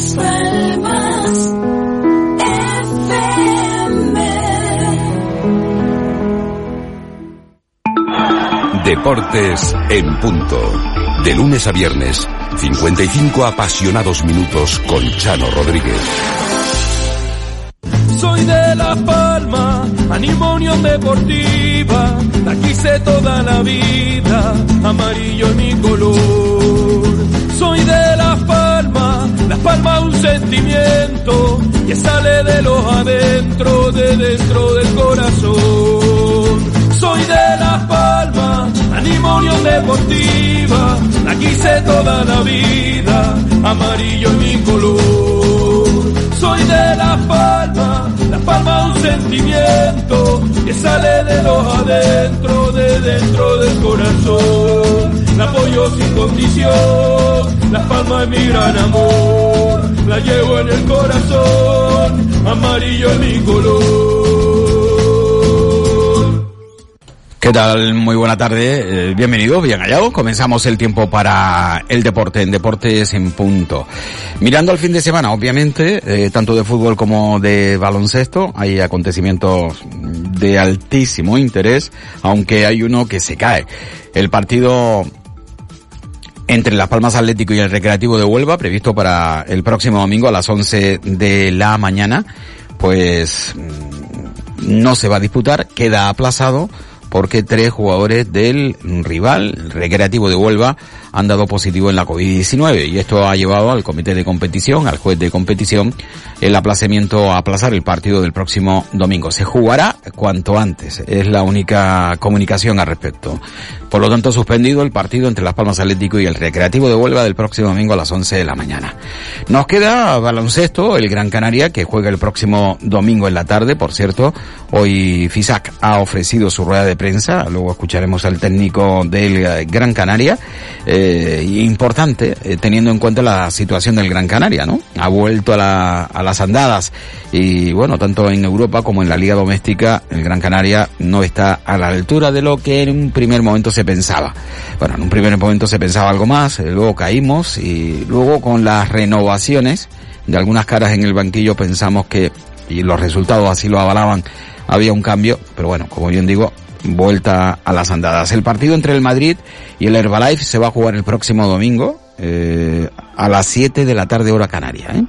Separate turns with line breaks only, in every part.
Las Palmas
Deportes en punto. De lunes a viernes, 55 apasionados minutos con Chano Rodríguez.
Soy de La Palma, animo Unión Deportiva, la quise toda la vida, amarillo es mi color. Soy de La Palma, La Palma un sentimiento que sale de los adentro, de dentro del corazón. Soy de La Palma, animo Unión Deportiva, la quise toda la vida, amarillo es mi color. Soy de La Palma, La Palma un sentimiento que sale de los adentro, de dentro del corazón. Apoyo sin condición, La Palma es mi gran amor, la llevo en el corazón, amarillo es mi color.
¿Qué tal? Muy buena tarde. Eh, bienvenidos, bien hallados. Comenzamos el tiempo para el deporte, en Deportes en Punto. Mirando al fin de semana, obviamente, eh, tanto de fútbol como de baloncesto, hay acontecimientos de altísimo interés, aunque hay uno que se cae. El partido entre Las Palmas Atlético y el Recreativo de Huelva, previsto para el próximo domingo a las 11 de la mañana, pues mm, no se va a disputar, queda aplazado porque tres jugadores del rival, Recreativo de Huelva, han dado positivo en la COVID-19 y esto ha llevado al comité de competición, al juez de competición, el aplazamiento a aplazar el partido del próximo domingo. Se jugará cuanto antes, es la única comunicación al respecto. Por lo tanto, suspendido el partido entre Las Palmas Atlético y el Recreativo de Huelva del próximo domingo a las 11 de la mañana. Nos queda baloncesto, el Gran Canaria, que juega el próximo domingo en la tarde, por cierto. Hoy FISAC ha ofrecido su rueda de prensa, luego escucharemos al técnico del Gran Canaria. Eh, importante, eh, teniendo en cuenta la situación del Gran Canaria, ¿no? Ha vuelto a, la, a las andadas y bueno, tanto en Europa como en la Liga Doméstica, el Gran Canaria no está a la altura de lo que en un primer momento se pensaba. Bueno, en un primer momento se pensaba algo más, eh, luego caímos y luego con las renovaciones de algunas caras en el banquillo pensamos que, y los resultados así lo avalaban, había un cambio, pero bueno, como bien digo, vuelta a las andadas. El partido entre el Madrid y el Herbalife se va a jugar el próximo domingo eh, a las 7 de la tarde hora canaria, ¿eh?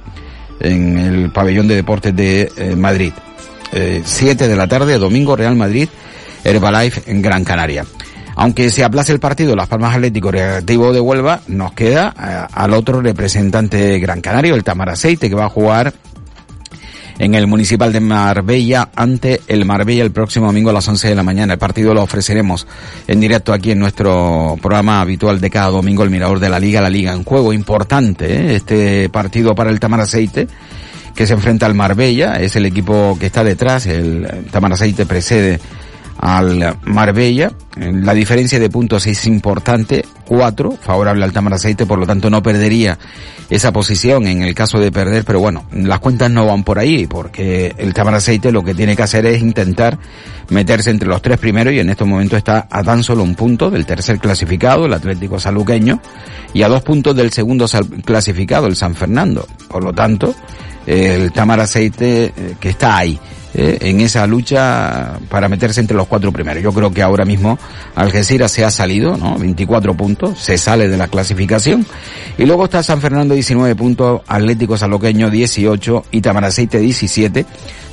en el pabellón de deportes de eh, Madrid. 7 de la tarde, domingo, Real Madrid, Herbalife en Gran Canaria. Aunque se aplace el partido Las Palmas Atlético Recreativo de Huelva, nos queda al otro representante gran canario, el Tamar Aceite, que va a jugar en el Municipal de Marbella ante el Marbella el próximo domingo a las 11 de la mañana. El partido lo ofreceremos en directo aquí en nuestro programa habitual de cada domingo, el Mirador de la Liga, la Liga en juego. Importante ¿eh? este partido para el Tamar Aceite que se enfrenta al Marbella, es el equipo que está detrás, el Tamar Aceite precede al Marbella. La diferencia de puntos es importante, cuatro, favorable al Tamar Aceite, por lo tanto no perdería esa posición en el caso de perder, pero bueno, las cuentas no van por ahí, porque el Tamar Aceite lo que tiene que hacer es intentar meterse entre los tres primeros y en estos momentos está a tan solo un punto del tercer clasificado, el Atlético Saluqueño, y a dos puntos del segundo clasificado, el San Fernando. Por lo tanto, el Tamar Aceite eh, que está ahí. Eh, en esa lucha para meterse entre los cuatro primeros. Yo creo que ahora mismo Algeciras se ha salido, ¿no? 24 puntos, se sale de la clasificación. Y luego está San Fernando 19 puntos, Atlético Saloqueño 18 y Tamaraceite 17.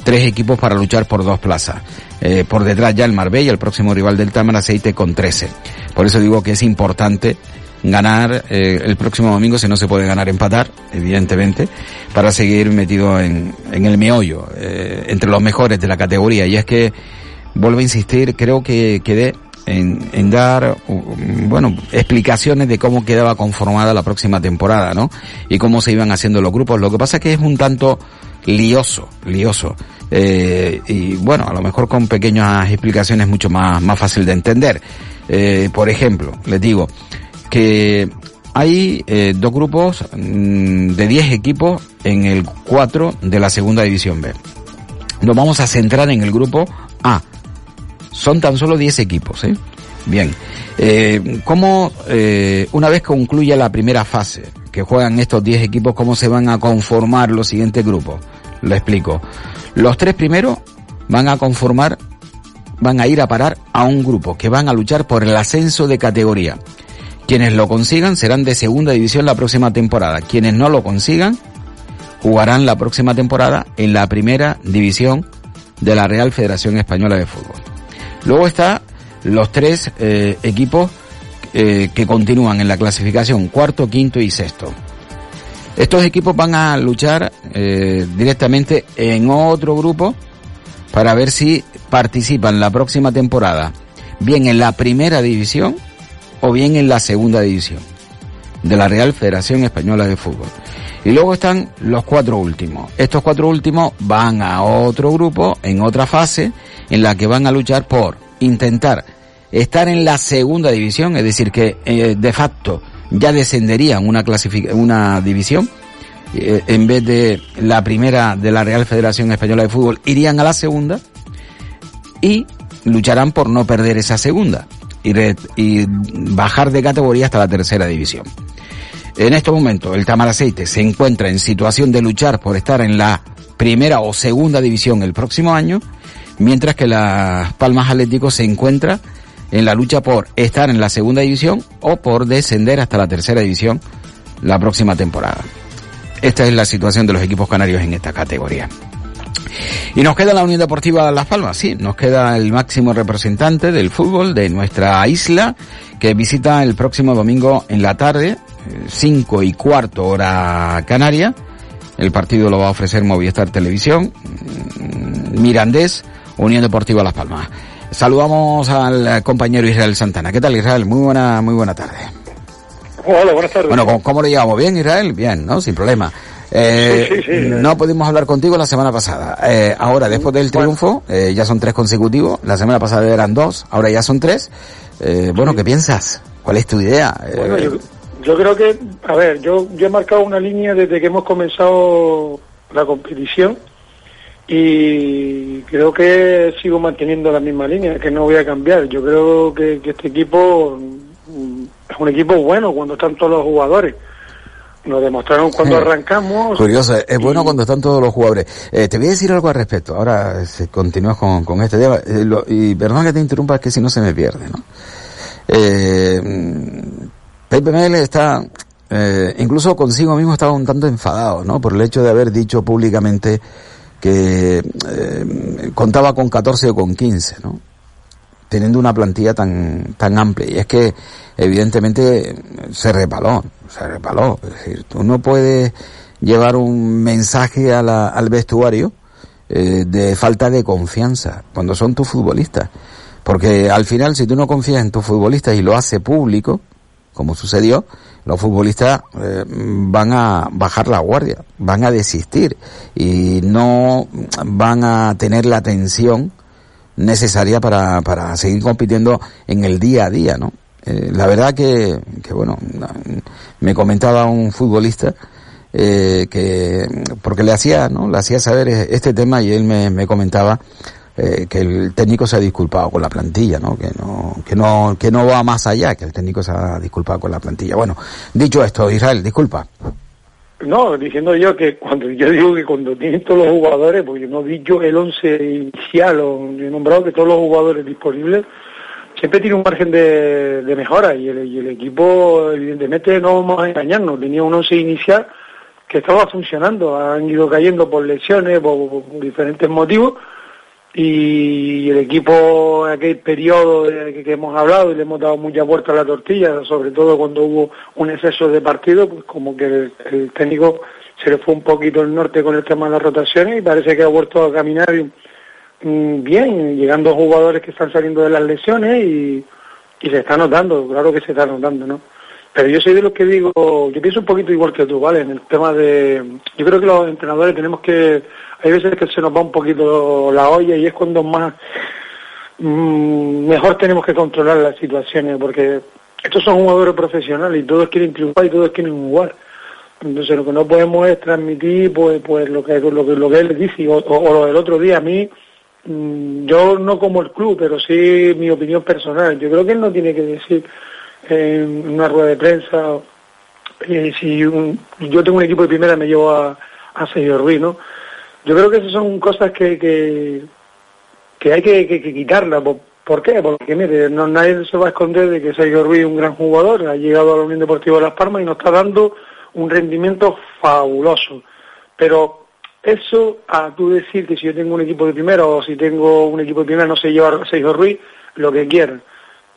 Tres equipos para luchar por dos plazas. Eh, por detrás ya el Marbella, el próximo rival del Tamaraceite con 13. Por eso digo que es importante ganar eh, el próximo domingo, si no se puede ganar, empatar, evidentemente, para seguir metido en, en el meollo, eh, entre los mejores de la categoría. Y es que, vuelvo a insistir, creo que quedé en, en dar, bueno, explicaciones de cómo quedaba conformada la próxima temporada, ¿no? Y cómo se iban haciendo los grupos. Lo que pasa es que es un tanto lioso, lioso. Eh, y bueno, a lo mejor con pequeñas explicaciones mucho más, más fácil de entender. Eh, por ejemplo, les digo, que hay eh, dos grupos mm, de 10 equipos en el 4 de la segunda división B. Nos vamos a centrar en el grupo A. Son tan solo 10 equipos, ¿eh? Bien. Eh, ¿Cómo, eh, una vez concluya la primera fase, que que juegan estos 10 equipos, cómo se van a conformar los siguientes grupos. Lo explico. Los tres primeros van a conformar, van a ir a parar a un grupo que van a luchar por el ascenso de categoría. Quienes lo consigan serán de segunda división la próxima temporada. Quienes no lo consigan jugarán la próxima temporada en la primera división de la Real Federación Española de Fútbol. Luego está los tres eh, equipos eh, que continúan en la clasificación, cuarto, quinto y sexto. Estos equipos van a luchar eh, directamente en otro grupo para ver si participan la próxima temporada, bien en la primera división o bien en la segunda división de la Real Federación Española de Fútbol. Y luego están los cuatro últimos. Estos cuatro últimos van a otro grupo, en otra fase, en la que van a luchar por intentar estar en la segunda división, es decir, que eh, de facto ya descenderían una, una división, eh, en vez de la primera de la Real Federación Española de Fútbol, irían a la segunda y lucharán por no perder esa segunda y, bajar de categoría hasta la tercera división. En este momento, el Tamaraceite se encuentra en situación de luchar por estar en la primera o segunda división el próximo año, mientras que las Palmas Atlético se encuentra en la lucha por estar en la segunda división o por descender hasta la tercera división la próxima temporada. Esta es la situación de los equipos canarios en esta categoría. Y nos queda la Unión Deportiva Las Palmas, sí, nos queda el máximo representante del fútbol de nuestra isla, que visita el próximo domingo en la tarde, 5 y cuarto hora canaria. El partido lo va a ofrecer Movistar Televisión, mm, Mirandés, Unión Deportiva Las Palmas. Saludamos al compañero Israel Santana. ¿Qué tal Israel? Muy buena, muy buena tarde.
Hola, buenas tardes.
Bueno, ¿cómo, lo llevamos? ¿Bien Israel? Bien, ¿no? Sin problema. Eh, no pudimos hablar contigo la semana pasada. Eh, ahora, después del triunfo, eh, ya son tres consecutivos. La semana pasada eran dos, ahora ya son tres. Eh, bueno, ¿qué piensas? ¿Cuál es tu idea?
Bueno, yo, yo, creo que, a ver, yo, yo he marcado una línea desde que hemos comenzado la competición y creo que sigo manteniendo la misma línea, que no voy a cambiar. Yo creo que, este equipo mm, es un equipo bueno cuando están todos los jugadores. Nos demostraron cuando arrancamos.
Curioso, es bueno cuando están todos los jugadores. Eh, te voy a decir algo al respecto. Ahora si continúas con, con este tema. Eh, y perdón que te interrumpa, es que si no se me pierde, ¿no? Eh, Pepe Mel está, eh, incluso consigo mismo estaba un tanto enfadado, ¿no? Por el hecho de haber dicho públicamente que eh, contaba con 14 o con 15, ¿no? Teniendo una plantilla tan, tan amplia. Y es que, evidentemente, se repaló, se repaló. Es decir, tú no puedes llevar un mensaje al vestuario eh, de falta de confianza cuando son tus futbolistas. Porque al final, si tú no confías en tus futbolistas y lo hace público, como sucedió, los futbolistas eh, van a bajar la guardia, van a desistir y no van a tener la atención necesaria para, para seguir compitiendo en el día a día, ¿no? Eh, la verdad que, que, bueno, me comentaba un futbolista eh, que, porque le hacía, ¿no? Le hacía saber este tema y él me, me comentaba eh, que el técnico se ha disculpado con la plantilla, ¿no? Que no, que no, que no va más allá, que el técnico se ha disculpado con la plantilla. Bueno, dicho esto, Israel, disculpa.
No, diciendo yo que cuando yo digo que cuando tienen todos los jugadores, porque no he dicho el once inicial, o he nombrado que todos los jugadores disponibles, siempre tiene un margen de, mejora y el, y el, equipo, evidentemente, no vamos a engañarnos, tenía un once inicial que estaba funcionando, han ido cayendo por lesiones, por diferentes motivos, y el equipo en aquel periodo que hemos hablado y le hemos dado mucha vuelta a la tortilla, sobre todo cuando hubo un exceso de partido, pues como que el, técnico se le fue un poquito el norte con el tema de las rotaciones y parece que ha vuelto a caminar mm, bien, llegando jugadores que están saliendo de las lesiones y, se está notando, claro que se está notando, ¿no? Pero yo soy de los que digo, yo pienso un poquito igual que tú, ¿vale? En el tema de, yo creo que los entrenadores tenemos que hay veces que se nos va un poquito la olla y es cuando más mmm, mejor tenemos que controlar las situaciones porque estos son jugadores profesionales y todos quieren triunfar y todos quieren jugar entonces lo que no podemos es transmitir pues pues lo que lo que lo que él dice o, o, lo del otro día a mí yo no como el club pero sí mi opinión personal yo creo que él no tiene que decir en una rueda de prensa eh, si un- yo tengo un equipo de primera me llevo a, a Sergio Ruiz, ¿no? Yo creo que esas son cosas que, que, hay que, que, quitarlas. ¿Por, por qué? Porque mire, no, nadie se va a esconder de que Sergio Ruiz es un gran jugador, ha llegado a la Unión Deportiva de Las Palmas y nos está dando un rendimiento fabuloso. Pero eso, a tú decir que si yo tengo un equipo de primera o si tengo un equipo de primera no se lleva a Sergio Ruiz, lo que quieran.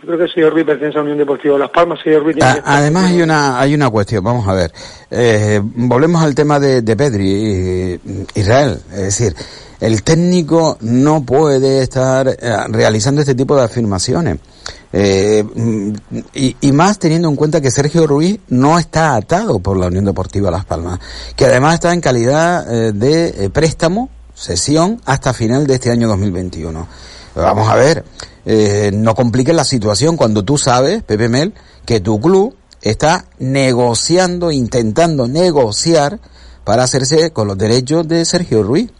Yo creo que Sergio Ruiz pertenece a la Unión Deportiva de Las Palmas, Sergio Ruiz tiene
A-
que estar
Además hay una hay una cuestión, vamos a ver. Eh, volvemos al tema de, de Pedri, eh, Israel. Es decir, el técnico no puede estar eh, realizando este tipo de afirmaciones. Eh, y, y más teniendo en cuenta que Sergio Ruiz no está atado por la Unión Deportiva Las Palmas, que además está en calidad eh, de eh, préstamo, sesión, hasta final de este año 2021. Vamos a ver, eh, no compliques la situación cuando tú sabes, Pepe Mel, que tu club está negociando, intentando negociar para hacerse con los derechos de Sergio Ruiz.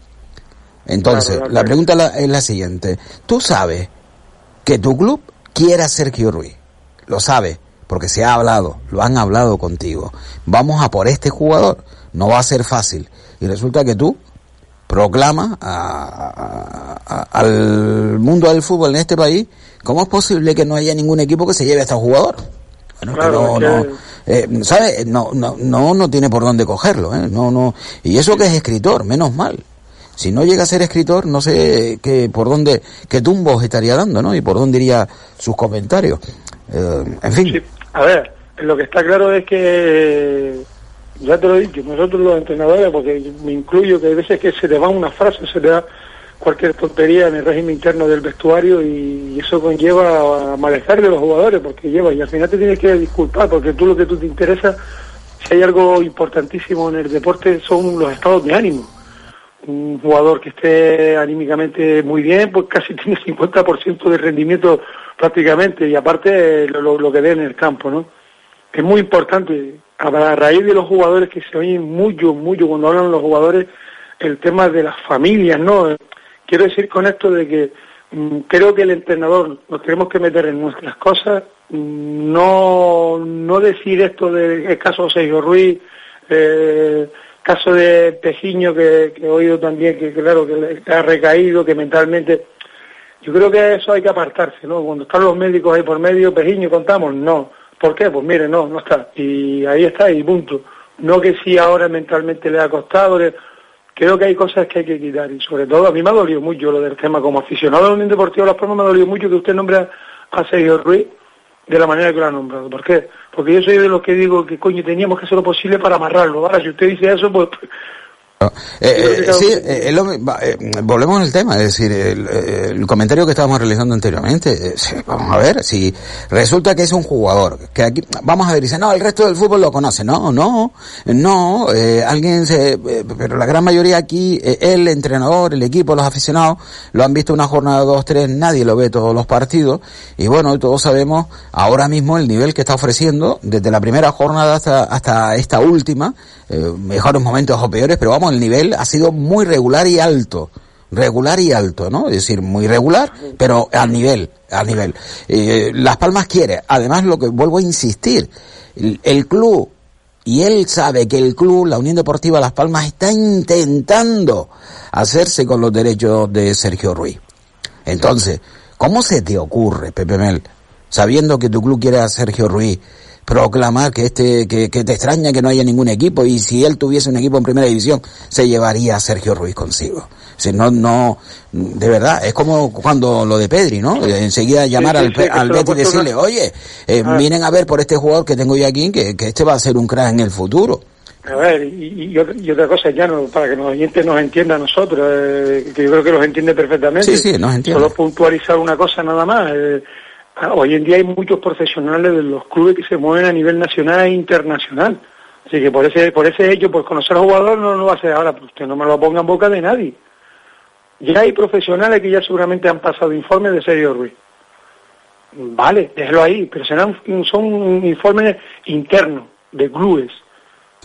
Entonces,
Claro, claro,
la pregunta la- es la siguiente. Tú sabes que tu club quiere a Sergio Ruiz. Lo sabes, porque se ha hablado, lo han hablado contigo. Vamos a por este jugador. No va a ser fácil. Y resulta que tú proclamas a- a- a- al mundo del fútbol en este país, ¿cómo es posible que no haya ningún equipo que se lleve a este jugador? Bueno,
Claro,
no,
es
no, eh, ¿sabes? No, no, no, no tiene por dónde cogerlo, ¿eh? No, no. Y eso que es escritor, menos mal. Si no llega a ser escritor, no sé qué, por dónde, qué tumbos estaría dando, ¿no? Y por dónde iría sus comentarios. Eh, en fin.
A ver, lo que está claro es que, ya te lo he dicho, nosotros los entrenadores, porque me incluyo que hay veces que se te va una frase, se te da cualquier tontería en el régimen interno del vestuario y eso conlleva a malestar de los jugadores, porque lleva, y al final te tienes que disculpar, porque tú lo que tú te interesa, si hay algo importantísimo en el deporte, son los estados de ánimo. Un jugador que esté anímicamente muy bien, pues casi tiene 50% de rendimiento prácticamente, y aparte lo, lo- que dé en el campo, ¿no? Es muy importante, a raíz de los jugadores que se oyen mucho, mucho cuando hablan los jugadores, el tema de las familias, ¿no? Quiero decir con esto de que mm, creo que el entrenador nos tenemos que meter en nuestras cosas, no, no decir esto del caso Sergio Ruiz, eh, caso de Pejiño que, he oído también que claro que ha recaído, que mentalmente yo creo que eso hay que apartarse, ¿no? Cuando están los médicos ahí por medio, Pejiño, contamos, no. ¿Por qué? Pues mire, no, no está. Y ahí está, y punto. No que si ahora mentalmente le ha costado, creo que hay cosas que hay que quitar. Y sobre todo, a mí me ha dolido mucho lo del tema. Como aficionado a la Unión Deportiva de Las Palmas, me ha dolido mucho que usted nombre a Sergio Ruiz de la manera que lo ha nombrado. ¿Por qué? Porque yo soy de los que digo que, coño, teníamos que hacer lo posible para amarrarlo. Ahora, si usted dice eso, pues...
Eh, eh, sí, eh, lo eh, volvemos al tema, es decir, el, el comentario que estábamos realizando anteriormente, eh, vamos a ver, si resulta que es un jugador, que aquí, vamos a ver, dice, no, el resto del fútbol lo conoce, no, no, no, eh, alguien se, eh, pero la gran mayoría aquí, el entrenador, el equipo, los aficionados, lo han visto una jornada dos, tres, nadie lo ve todos los partidos, y bueno, todos sabemos ahora mismo el nivel que está ofreciendo, desde la primera jornada hasta, hasta esta última, eh, mejores momentos o peores, pero vamos, el nivel ha sido muy regular y alto. Regular y alto, ¿no? Es decir, muy regular, pero a nivel, a nivel. Eh, Las Palmas quiere, además lo que vuelvo a insistir, el, el club, y él sabe que el club, la Unión Deportiva Las Palmas, está intentando hacerse con los derechos de Sergio Ruiz. Entonces, ¿cómo se te ocurre, Pepe Mel, sabiendo que tu club quiere a Sergio Ruiz, proclamar que este, que, que te extraña que no haya ningún equipo y si él tuviese un equipo en primera división, se llevaría a Sergio Ruiz consigo? Si no, no, de verdad, es como cuando lo de Pedri, ¿no? Enseguida llamar
sí,
al,
sí,
al
ha
Betis y decirle, oye, eh,
Ah.
vienen a ver por este jugador que tengo yo aquí, que, que este va a ser un crack en el futuro.
A ver, y, y otra, y otra cosa ya no, para que los oyentes nos entiendan a nosotros, eh, que yo creo que los entiende perfectamente.
Sí, sí, nos entiende.
Solo puntualizar una cosa nada más. eh, hoy en día hay muchos profesionales de los clubes que se mueven a nivel nacional e internacional. Así que por ese por ese hecho, pues conocer al jugador no, no va a ser ahora, pues usted no me lo ponga en boca de nadie. Ya hay profesionales que ya seguramente han pasado informes de Sergio Ruiz. Vale, déjelo ahí, pero serán son informes internos de clubes.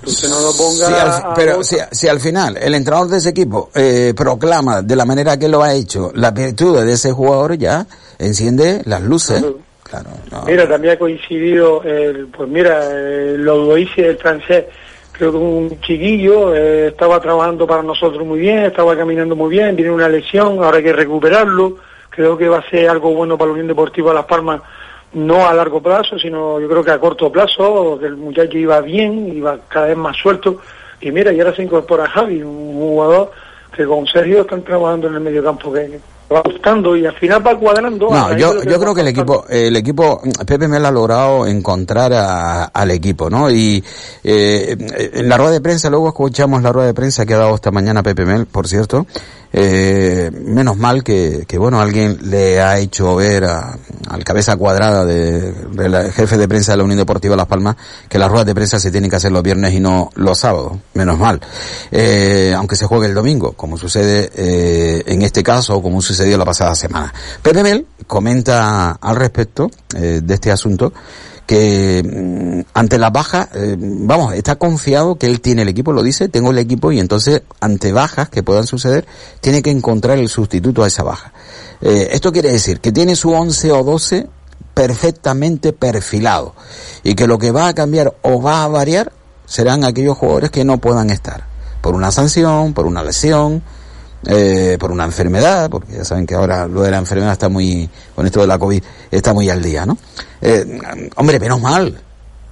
Usted no lo ponga
Si al-
a-
pero si, si al final el entrenador de ese equipo eh, proclama de la manera que lo ha hecho las virtudes de ese jugador, ya enciende las luces.
Claro.
claro.
Mira, también ha coincidido, el, pues mira, el Lodoisi, el francés, creo que un chiquillo, eh, estaba trabajando para nosotros muy bien, estaba caminando muy bien, tiene una lesión, ahora hay que recuperarlo, creo que va a ser algo bueno para la Unión Deportiva Las Palmas, no a largo plazo, sino yo creo que a corto plazo, que el muchacho iba bien, iba cada vez más suelto, y mira, y ahora se incorpora Javi, un jugador que con Sergio están trabajando en el medio campo que va gustando y al final va cuadrando.
No, yo, yo creo que el equipo, el equipo, Pepe Mel ha logrado encontrar a, al equipo, ¿no? Y eh, en la rueda de prensa, luego escuchamos la rueda de prensa que ha dado esta mañana Pepe Mel, por cierto, eh, menos mal que, que, bueno, alguien le ha hecho ver a, al cabeza cuadrada de, del jefe de prensa de la Unión Deportiva Las Palmas que las ruedas de prensa se tienen que hacer los viernes y no los sábados. Menos mal. Eh, aunque se juegue el domingo, como sucede eh, en este caso o como sucedió la pasada semana. Pepe Mel comenta al respecto eh, de este asunto que mm, ante la baja, eh, vamos, está confiado que él tiene el equipo, lo dice, tengo el equipo y entonces ante bajas que puedan suceder, tiene que encontrar el sustituto a esa baja. Eh, esto quiere decir que tiene su 11 o 12 perfectamente perfilado y que lo que va a cambiar o va a variar serán aquellos jugadores que no puedan estar por una sanción, por una lesión, eh, por una enfermedad, porque ya saben que ahora lo de la enfermedad está muy, con esto de la COVID, está muy al día, ¿no? Eh, hombre, menos mal.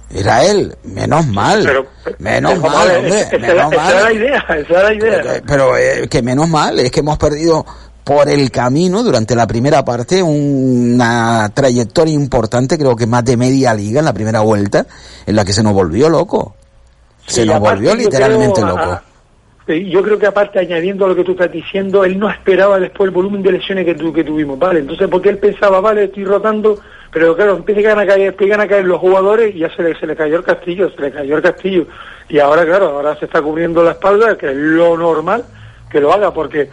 Era él, menos mal.
Pero,
menos mal, hombre,
esa,
menos
esa
mal.
era la idea, esa era la idea.
Pero, pero, eh, que menos mal, es que hemos perdido por el camino durante la primera parte una trayectoria importante, creo que más de media liga en la primera vuelta, en la que se nos volvió loco. Se
Sí,
nos volvió literalmente
creo,
loco.
a- Yo creo que aparte, añadiendo a lo que tú estás diciendo, él no esperaba después el volumen de lesiones que, tu- que tuvimos, ¿vale? Entonces, porque él pensaba, vale, estoy rotando, pero claro, empiezan a caer, empiezan a caer los jugadores y ya se le, se le cayó el castillo, se le cayó el castillo. Y ahora, claro, ahora se está cubriendo la espalda, que es lo normal que lo haga, porque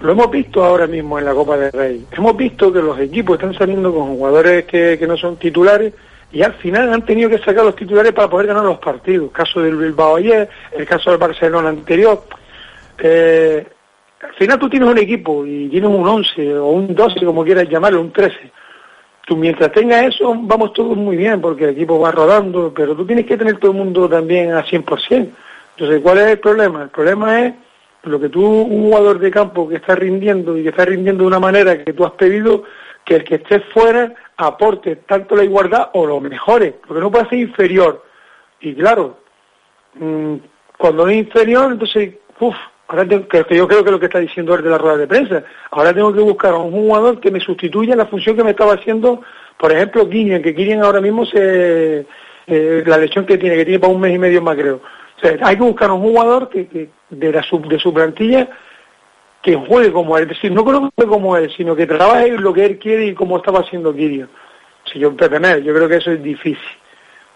lo hemos visto ahora mismo en la Copa del Rey. Hemos visto que los equipos están saliendo con jugadores que, que no son titulares y al final han tenido que sacar los titulares para poder ganar los partidos. El caso del Bilbao ayer, el caso del Barcelona anterior. Eh, al final tú tienes un equipo y tienes un 11 o un 12, como quieras llamarlo, un 13. Tú mientras tengas eso, vamos todos muy bien, porque el equipo va rodando, pero tú tienes que tener todo el mundo también a 100%. Entonces, ¿cuál es el problema? El problema es lo que tú, un jugador de campo que está rindiendo y que está rindiendo de una manera que tú has pedido, que el que esté fuera aporte tanto la igualdad o lo mejore, porque no puede ser inferior. Y claro, mm, cuando es inferior, entonces, uff, ahora tengo, que, yo creo que es lo que está diciendo él de la rueda de prensa, ahora tengo que buscar a un jugador que me sustituya en la función que me estaba haciendo, por ejemplo, Guiñan, que Guiñan ahora mismo se, eh, la lesión que tiene, que tiene para un mes y medio más creo. Hay que buscar un jugador que, que de, la sub, de su plantilla que juegue como él, es decir, no juegue como él, sino que trabaje lo que él quiere y como estaba haciendo Guiñan. Si yo, Pepe yo creo que eso es difícil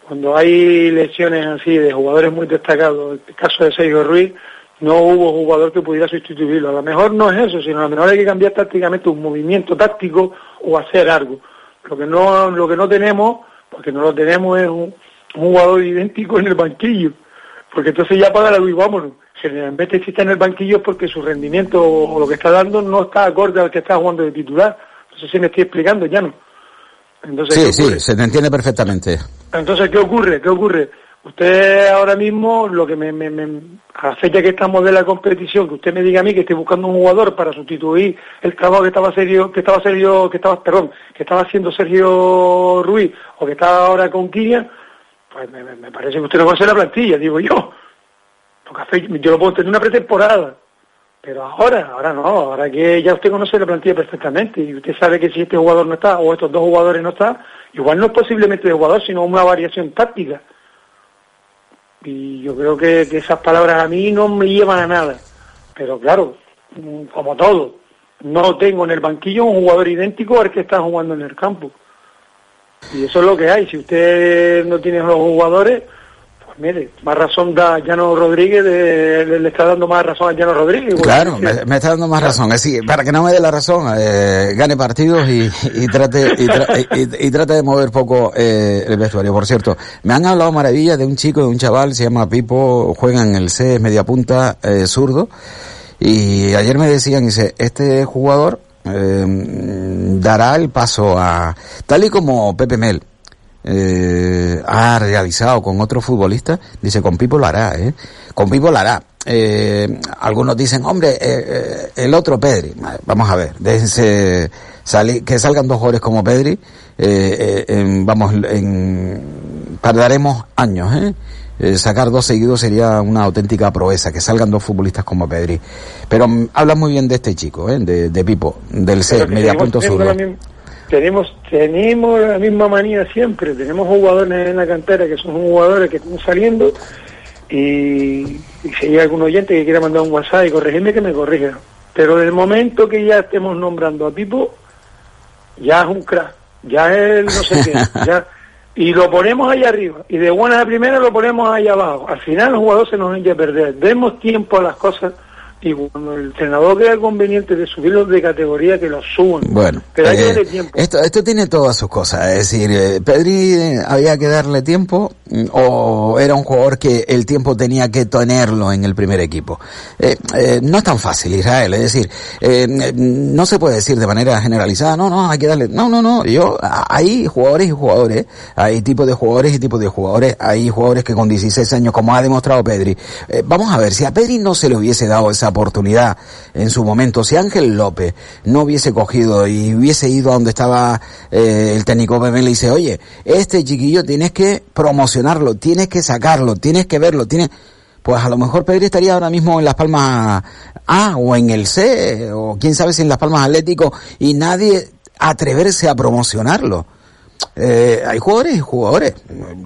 cuando hay lesiones así de jugadores muy destacados, el caso de Sergio Ruiz, no hubo jugador que pudiera sustituirlo. A lo mejor no es eso, sino a lo mejor hay que cambiar tácticamente un movimiento táctico o hacer algo. Lo que no, lo que no tenemos, porque no lo tenemos, es un, un jugador idéntico en el banquillo. Porque entonces ya paga la y vámonos. Generalmente si está en el banquillo es porque su rendimiento o lo que está dando no está acorde al que está jugando de titular. No sé si me estoy explicando, ya no. Entonces,
Sí,
¿qué
sí, se te entiende perfectamente.
Entonces, ¿qué ocurre? ¿Qué ocurre? Usted ahora mismo, lo que me, me- me- a la fecha que estamos de la competición, que usted me diga a mí que estoy buscando un jugador para sustituir el trabajo que estaba Sergio, que estaba Sergio, que estaba, perdón, que estaba haciendo Sergio Ruiz o que está ahora con Quilla, pues me parece que usted no conoce la plantilla, digo yo. Yo lo puedo tener una pretemporada. Pero ahora, ahora no, ahora que ya usted conoce la plantilla perfectamente y usted sabe que si este jugador no está o estos dos jugadores no están, igual no es posiblemente de jugador, sino una variación táctica. Y yo creo que, esas palabras a mí no me llevan a nada. Pero claro, mm, como todo, no tengo en el banquillo un jugador idéntico al que está jugando en el campo. Y eso es lo que hay. Si usted no tiene los jugadores, mire, más razón da Llano Rodríguez, de- le, le está dando más razón a Llano Rodríguez.
Claro, me, me está dando más razón. Es decir, para que no me dé la razón, eh, gane partidos y, y trate y, tra- y- y trate de mover poco eh, el vestuario. Por cierto, me han hablado maravillas de un chico, de un chaval, se llama Pipo, juega en el C, es media punta, eh, zurdo. Y ayer me decían, dice, este jugador eh, dará el paso a, tal y como Pepe Mel eh, ha realizado con otros futbolistas, dice, con Pipo lo hará, ¿eh? Con Pipo lo hará. Eh, algunos dicen, hombre, eh, eh, el otro Pedri. Vamos a ver, déjense salir, que salgan dos jugadores como Pedri, eh, en, vamos, en, tardaremos años, ¿eh? sacar dos seguidos sería una auténtica proeza, que salgan dos futbolistas como Pedri. Pero mm, habla muy bien de este chico, ¿eh? de, de Pipo, del C, media punto sur.
Tenemos, tenemos la misma manía siempre, tenemos jugadores en la cantera que son jugadores que están saliendo. Y, y si hay algún oyente que quiera mandar un WhatsApp y corregirme, que me corrija. Pero del momento que ya estemos nombrando a Pipo, ya es un crack, ya es no sé qué, ya. Y lo ponemos allá arriba. Y de buena a primera lo ponemos allá abajo. Al final el jugador se nos echa a perder. Demos tiempo a las cosas y cuando el entrenador crea conveniente de subirlos de categoría que los suban.
Bueno,
pero hay
eh,
tiempo.
esto, esto tiene todas sus cosas. Es decir, eh, Pedri eh, había que darle tiempo mm, o era un jugador que el tiempo tenía que tenerlo en el primer equipo. Eh, no es tan fácil, Israel. Es decir, eh, no se puede decir de manera generalizada, no, no, hay que darle. No, no, no. Yo, hay jugadores y jugadores. Hay tipos de jugadores y tipos de jugadores. Hay jugadores que con 16 años, como ha demostrado Pedri. Vamos a ver, si a Pedri no se le hubiese dado esa oportunidad en su momento, si Ángel López no hubiese cogido y hubiese ido a donde estaba eh, el técnico Pepe, le dice, oye, este chiquillo tienes que promocionarlo, tienes que sacarlo, tienes que verlo, tienes pues a lo mejor Pedri estaría ahora mismo en Las Palmas A o en el C, o quién sabe si en Las Palmas Atlético, y nadie atreverse a promocionarlo. Eh, hay jugadores y jugadores.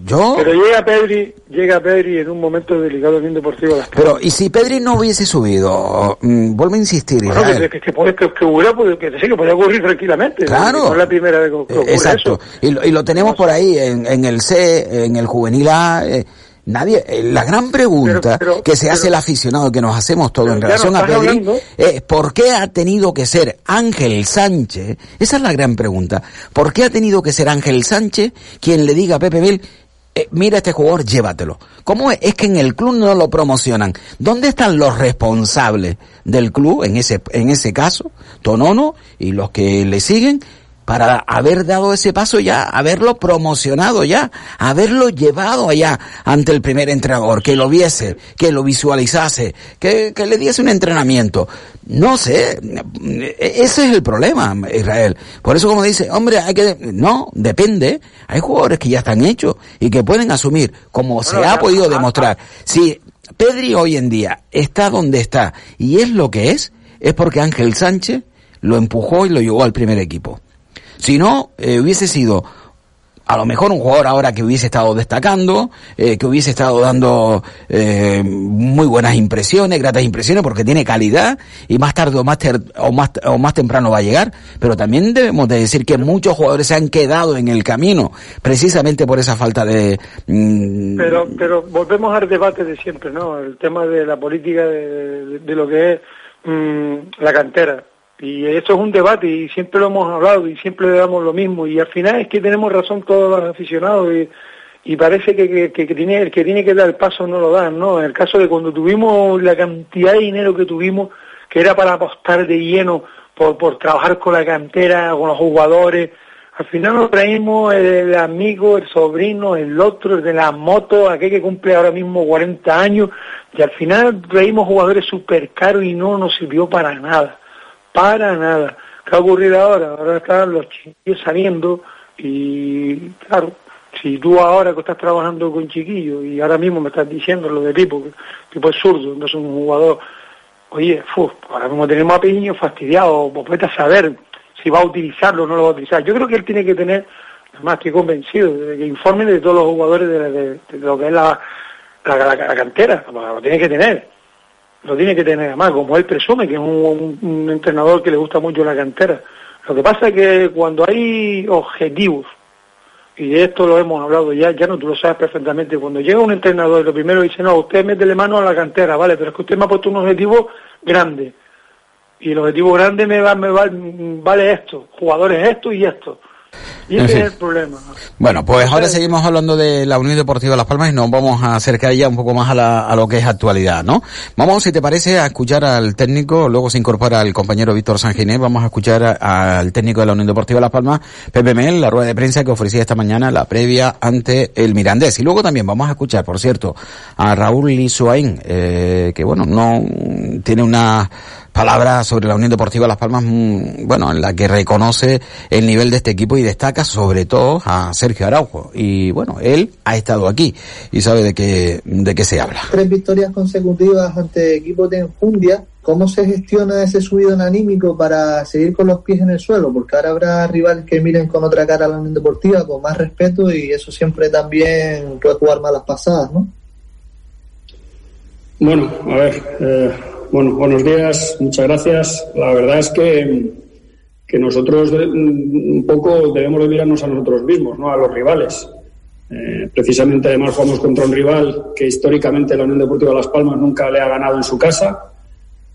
Yo.
Pero llega Pedri, llega Pedri en un momento delicado del deportivo. Las
Pero, ¿y si Pedri no hubiese subido? Mm, vuelvo a insistir,
Bueno, que, que, que, puede- que, que hubiera, que, sí, que podía ocurrir tranquilamente.
Claro.
No es la primera vez que que ocurre
Exacto.
eso.
Y lo, y lo tenemos por ahí en, en el C, en el juvenil A. eh, nadie, eh, la gran pregunta
Pero- pero-
que se hace el aficionado que nos hacemos todos
Pero
en relación
no
a Pedri
hablando.
es ¿por qué ha tenido que ser Ángel Sánchez? Esa es la gran pregunta. ¿Por qué ha tenido que ser Ángel Sánchez quien le diga a Pepe Bel eh, mira este jugador, llévatelo. ¿Cómo es? Es que en el club no lo promocionan. ¿Dónde están los responsables del club, en ese, en ese caso, Tonono y los que le siguen, para haber dado ese paso ya, haberlo promocionado ya, haberlo llevado allá ante el primer entrenador, que lo viese, que lo visualizase, que, que le diese un entrenamiento. No sé, ese es el problema, Israel. Por eso como dice, hombre, hay que, no, depende. Hay jugadores que ya están hechos y que pueden asumir, como se ha podido
ah,
demostrar. Si Pedri hoy en día está donde está y es lo que es, es porque Ángel Sánchez lo empujó y lo llevó al primer equipo. Si no, eh, hubiese sido a lo mejor un jugador ahora que hubiese estado destacando, eh, que hubiese estado dando eh, muy buenas impresiones, gratas impresiones, porque tiene calidad y más tarde o más, ter- o más o más temprano va a llegar. Pero también debemos de decir que muchos jugadores se han quedado en el camino precisamente por esa falta de. mm,
Pero, pero volvemos al debate de siempre, ¿no? El tema de la política de, de- lo que es mm, la cantera. Y esto es un debate y siempre lo hemos hablado y siempre le damos lo mismo. Y al final es que tenemos razón todos los aficionados y, y parece que, que, que- tiene, el que tiene que dar el paso no lo dan, ¿no? En el caso de cuando tuvimos la cantidad de dinero que tuvimos, que era para apostar de lleno por, por trabajar con la cantera, con los jugadores, al final nos traímos el amigo, el sobrino, el otro, el de la moto, aquel que cumple ahora mismo 40 años, y al final traímos jugadores súper caros y no nos sirvió para nada, para nada. ¿Qué ha ocurrido ahora? Ahora están los chiquillos saliendo y, claro, si tú ahora que estás trabajando con chiquillos y ahora mismo me estás diciendo lo de Pipo, que Pipo es zurdo, no es un jugador, oye, ahora mismo tenemos a Piño fastidiado, pues vete a saber si va a utilizarlo o no lo va a utilizar. Yo creo que él tiene que tener, además estoy convencido, de que informen de todos los jugadores de, lo que es la- la cantera, lo tiene que tener. Lo tiene que tener además, como él presume, que es un entrenador que le gusta mucho la cantera. Lo que pasa es que cuando hay objetivos, y de esto lo hemos hablado ya, ya no tú lo sabes perfectamente, cuando llega un entrenador y lo primero dice, no, usted métele mano a la cantera, vale, pero es que usted me ha puesto un objetivo grande, y el objetivo grande me va, me va, vale esto, jugadores esto y esto. Y ese es el problema.
Bueno, pues ahora seguimos hablando de la Unión Deportiva Las Palmas y nos vamos a acercar ya un poco más a, la, a lo que es actualidad, ¿no? Vamos, si te parece, a escuchar al técnico, luego se incorpora el compañero Víctor Sanginés, vamos a escuchar al técnico de la Unión Deportiva Las Palmas, Pepe Mel, la rueda de prensa que ofrecía esta mañana, la previa ante el Mirandés. Y luego también vamos a escuchar, por cierto, a Raúl Lisuain, eh, que bueno, no tiene una palabras sobre la Unión Deportiva Las Palmas, mm, bueno, en la que reconoce el nivel de este equipo y destaca sobre todo a Sergio Araujo. Y bueno, él ha estado aquí y sabe de qué, de qué se habla.
Tres victorias consecutivas ante equipos de enjundia. ¿Cómo se gestiona ese subido anímico para seguir con los pies en el suelo? Porque ahora habrá rivales que miren con otra cara a la Unión Deportiva, con más respeto, y eso siempre también puede jugar malas pasadas, ¿no?
Bueno, a ver, eh, bueno, buenos días, muchas gracias. La verdad es que, que nosotros un poco debemos de mirarnos a nosotros mismos, ¿no? a los rivales. Eh, precisamente además jugamos contra un rival que históricamente la Unión Deportiva Las Palmas nunca le ha ganado en su casa.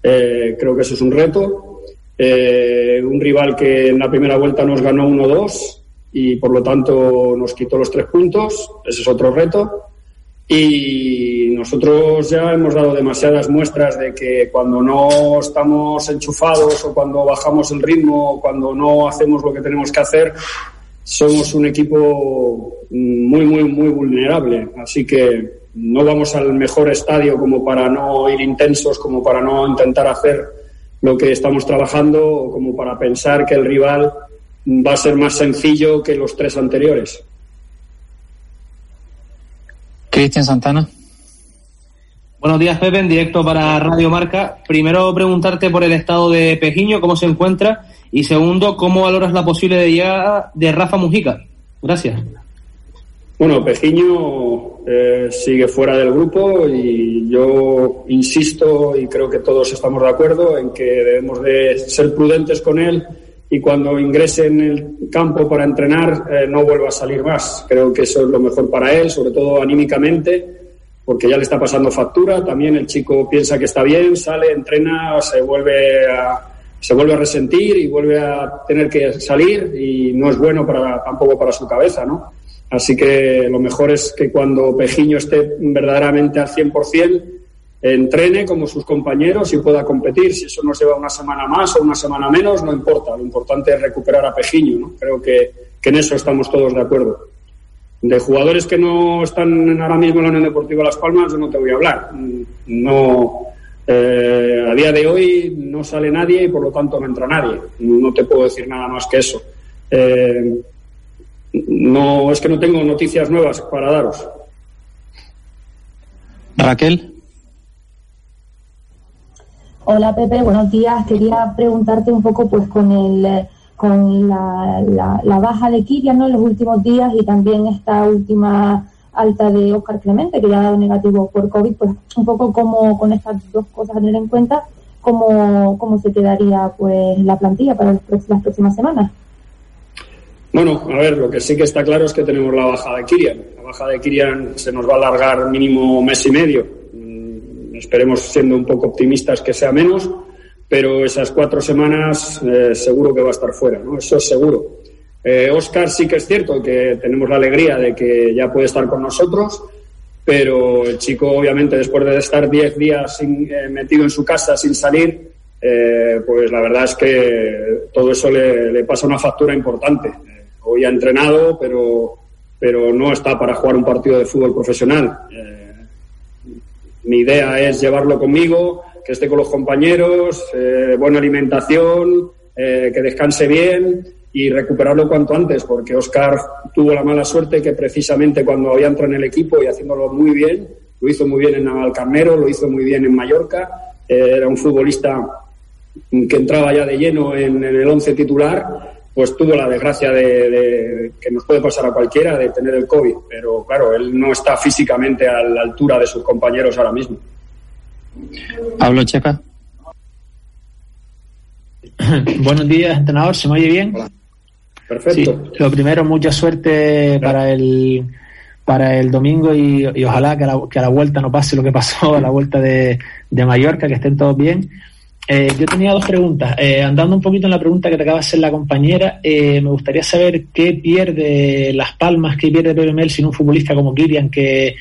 Eh, creo que eso es un reto. Eh, un rival que en la primera vuelta nos ganó 1-2 y por lo tanto nos quitó los tres puntos. Ese es otro reto. Y nosotros ya hemos dado demasiadas muestras de que cuando no estamos enchufados o cuando bajamos el ritmo o cuando no hacemos lo que tenemos que hacer, somos un equipo muy, muy, muy vulnerable. Así que no vamos al mejor estadio como para no ir intensos, como para no intentar hacer lo que estamos trabajando o como para pensar que el rival va a ser más sencillo que los tres anteriores.
Cristian Santana.
Buenos días, Pepe, en directo para Radio Marca. Primero, preguntarte por el estado de Pejiño, cómo se encuentra. Y segundo, cómo valoras la posible llegada de Rafa Mujica. Gracias.
Bueno, Pejiño eh, sigue fuera del grupo y yo insisto y creo que todos estamos de acuerdo en que debemos de ser prudentes con él y cuando ingrese en el campo para entrenar eh, no vuelva a salir más. Creo que eso es lo mejor para él, sobre todo anímicamente, porque ya le está pasando factura. También el chico piensa que está bien, sale, entrena, se vuelve a, se vuelve a resentir y vuelve a tener que salir y no es bueno para, tampoco para su cabeza, ¿no? Así que lo mejor es que cuando Pejiño esté verdaderamente al 100%, entrene como sus compañeros y pueda competir. Si eso nos lleva una semana más o una semana menos, no importa. Lo importante es recuperar a Pejiño. ¿no? Creo que, en eso estamos todos de acuerdo. De jugadores que no están ahora mismo en la Unión Deportiva Las Palmas, yo no te voy a hablar. No, eh, a día de hoy no sale nadie y por lo tanto no entra nadie. No te puedo decir nada más que eso. Eh, no es que no tengo noticias nuevas para daros.
Raquel.
Hola Pepe, buenos días. Quería preguntarte un poco pues con el con la, la, baja de Kirian en los últimos días y también esta última alta de Oscar Clemente, que ya ha dado negativo por COVID, pues un poco como con estas dos cosas a tener en cuenta, cómo, cómo se quedaría pues la plantilla para las próximas semanas.
Bueno, a ver, lo que sí que está claro es que tenemos la baja de Kirian. La baja de Kirian se nos va a alargar mínimo mes y medio esperemos siendo un poco optimistas que sea menos, pero esas cuatro semanas eh, seguro que va a estar fuera, ¿no? Eso es seguro. Eh, Oscar sí que es cierto que tenemos la alegría de que ya puede estar con nosotros, pero el chico obviamente después de estar diez días eh, metido en su casa sin salir, pues la verdad es que todo eso le, le pasa una factura importante. hoy ha entrenado, pero, pero no está para jugar un partido de fútbol profesional mi idea es llevarlo conmigo, que esté con los compañeros, eh, buena alimentación, eh, que descanse bien y recuperarlo cuanto antes, porque Oscar tuvo la mala suerte que precisamente cuando había entrado en el equipo y haciéndolo muy bien, lo hizo muy bien en Navalcarnero, lo hizo muy bien en Mallorca, eh, era un futbolista que entraba ya de lleno en, en el once titular pues tuvo la desgracia de, que nos puede pasar a cualquiera de tener el COVID, pero claro, él no está físicamente a la altura de sus compañeros ahora mismo.
Pablo Checa.
Buenos días, entrenador, ¿se me oye bien?
Perfecto.
lo primero, mucha suerte para el para el domingo y, ojalá que a, la, vuelta no pase lo que pasó a la vuelta de, de Mallorca, que estén todos bien.
Eh, yo tenía dos preguntas. Eh, andando un poquito en la pregunta que te acaba de hacer la compañera, eh, me gustaría saber qué pierde Las Palmas, qué pierde Mel sin un futbolista como Kirian, que,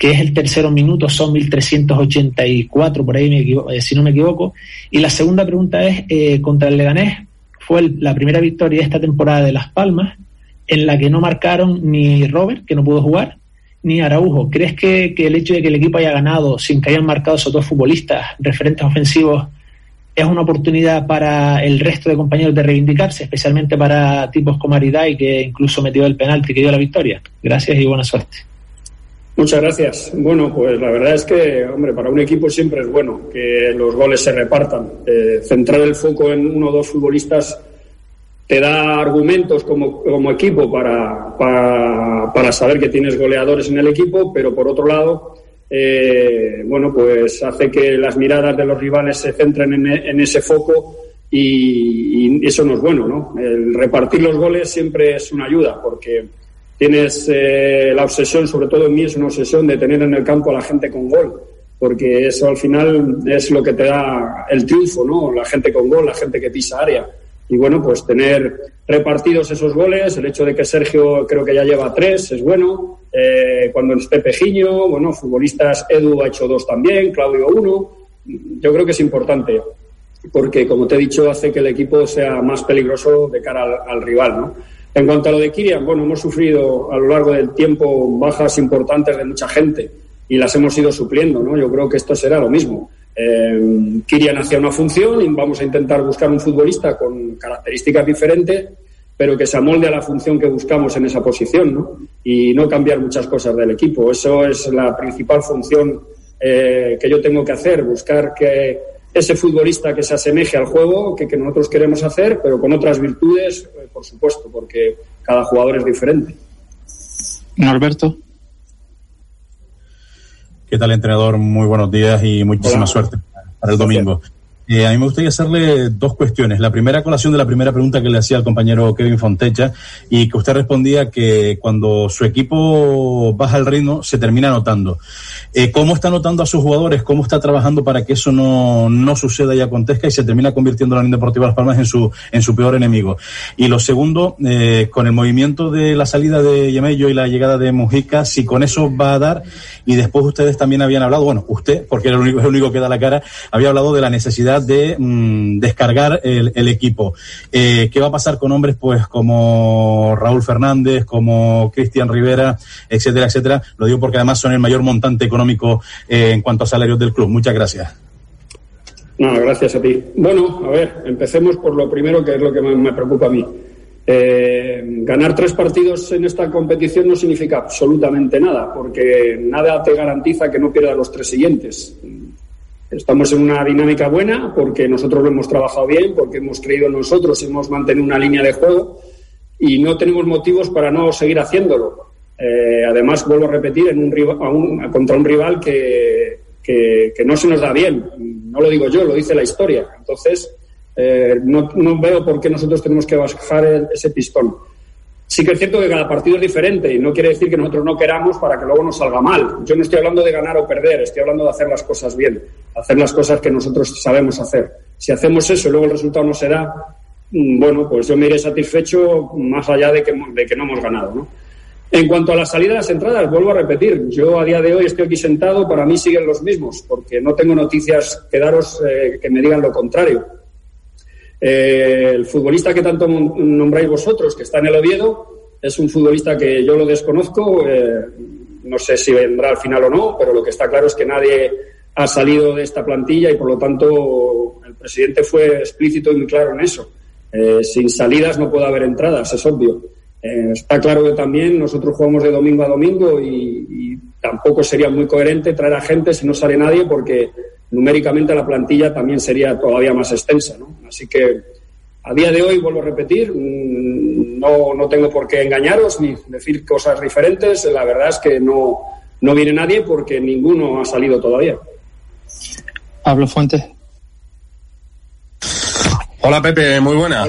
que es el tercero minuto, son 1384, por ahí, me eh, si no me equivoco. Y la segunda pregunta es, eh, contra el Leganés, fue la primera victoria de esta temporada de Las Palmas, en la que no marcaron ni Robert, que no pudo jugar, ni Araujo. ¿Crees que, que el hecho de que el equipo haya ganado sin que hayan marcado esos dos futbolistas referentes ofensivos es una oportunidad para el resto de compañeros de reivindicarse, especialmente para tipos como Aridai, que incluso metió el penalti que dio la victoria? Gracias y buena suerte.
Muchas gracias. Bueno, pues la verdad es que, hombre, para un equipo siempre es bueno que los goles se repartan. Eh, centrar el foco en uno o dos futbolistas te da argumentos como, como equipo para, para, para saber que tienes goleadores en el equipo, pero por otro lado, eh, bueno, pues hace que las miradas de los rivales se centren en, ese foco y, y eso no es bueno, ¿no? El repartir los goles siempre es una ayuda porque tienes eh, la obsesión, sobre todo en mí es una obsesión de tener en el campo a la gente con gol, porque eso al final es lo que te da el triunfo, ¿no? La gente con gol, la gente que pisa área. Y bueno, pues tener repartidos esos goles, el hecho de que Sergio creo que ya lleva tres, es bueno. Eh, cuando esté Pejiño, bueno, futbolistas, Edu ha hecho dos también, Claudio uno. Yo creo que es importante porque, como te he dicho, hace que el equipo sea más peligroso de cara al, al rival, ¿no? En cuanto a lo de Kirian, bueno, hemos sufrido a lo largo del tiempo bajas importantes de mucha gente y las hemos ido supliendo, ¿no? Yo creo que esto será lo mismo. Eh, Kirian una función y vamos a intentar buscar un futbolista con características diferentes, pero que se amolde a la función que buscamos en esa posición, ¿no? Y no cambiar muchas cosas del equipo. Eso es la principal función eh, que yo tengo que hacer, buscar que ese futbolista que se asemeje al juego que, que nosotros queremos hacer, pero con otras virtudes, eh, por supuesto, porque cada jugador es diferente.
Norberto.
¿Qué tal, entrenador? Muy buenos días y muchísima
Hola.
suerte para el domingo. Eh, a mí me gustaría hacerle dos cuestiones. La primera, colación de la primera pregunta que le hacía al compañero Kevin Fontecha, y que usted respondía que cuando su equipo baja el ritmo, se termina notando. Eh, ¿Cómo está notando a sus jugadores? ¿Cómo está trabajando para que eso no, no suceda y acontezca y se termina convirtiendo la Unión Deportiva Las Palmas en su, en su peor enemigo? Y lo segundo, eh, con el movimiento de la salida de Yemello y la llegada de Mujica, si con eso va a dar, y después ustedes también habían hablado, bueno, usted, porque era el único, el único que da la cara, había hablado de la necesidad de mm, descargar el, equipo. Eh, ¿Qué va a pasar con hombres pues como Raúl Fernández, como Cristian Rivera, etcétera, etcétera? Lo digo porque además son el mayor montante económico eh, en cuanto a salarios del club. Muchas gracias.
Nada, gracias a ti. Bueno, a ver, empecemos por lo primero, que es lo que me, me preocupa a mí. Eh, ganar tres partidos en esta competición no significa absolutamente nada, porque nada te garantiza que no pierdas los tres siguientes. Estamos en una dinámica buena porque nosotros lo hemos trabajado bien, porque hemos creído en nosotros, hemos mantenido una línea de juego y no tenemos motivos para no seguir haciéndolo. Eh, además, vuelvo a repetir, en un, rival- contra un rival que, que- no se nos da bien. No lo digo yo, lo dice la historia. Entonces, eh, no, veo por qué nosotros tenemos que bajar ese pistón. Sí que es cierto que cada partido es diferente y no quiere decir que nosotros no queramos para que luego nos salga mal. Yo no estoy hablando de ganar o perder, estoy hablando de hacer las cosas bien, hacer las cosas que nosotros sabemos hacer. Si hacemos eso y luego el resultado no se da, mm, bueno, pues yo me iré satisfecho más allá de que, no hemos ganado. En cuanto a la salida de las entradas, vuelvo a repetir, yo a día de hoy estoy aquí sentado, para mí siguen los mismos, porque no tengo noticias que daros eh, que me digan lo contrario. Eh, el futbolista que tanto nombráis vosotros, que está en el Oviedo, es un futbolista que yo lo desconozco, eh, no sé si vendrá al final o no, pero lo que está claro es que nadie ha salido de esta plantilla y por lo tanto el presidente fue explícito y muy claro en eso. Eh, sin salidas no puede haber entradas, es obvio. Eh, está claro que también nosotros jugamos de domingo a domingo y, y tampoco sería muy coherente traer a gente si no sale nadie porque numéricamente la plantilla también sería todavía más extensa. ¿no? Así que a día de hoy, vuelvo a repetir, mm, no, no tengo por qué engañaros ni decir cosas diferentes. La verdad es que no, no viene nadie porque ninguno ha salido todavía.
Pablo Fuentes.
Hola Pepe, muy buenas.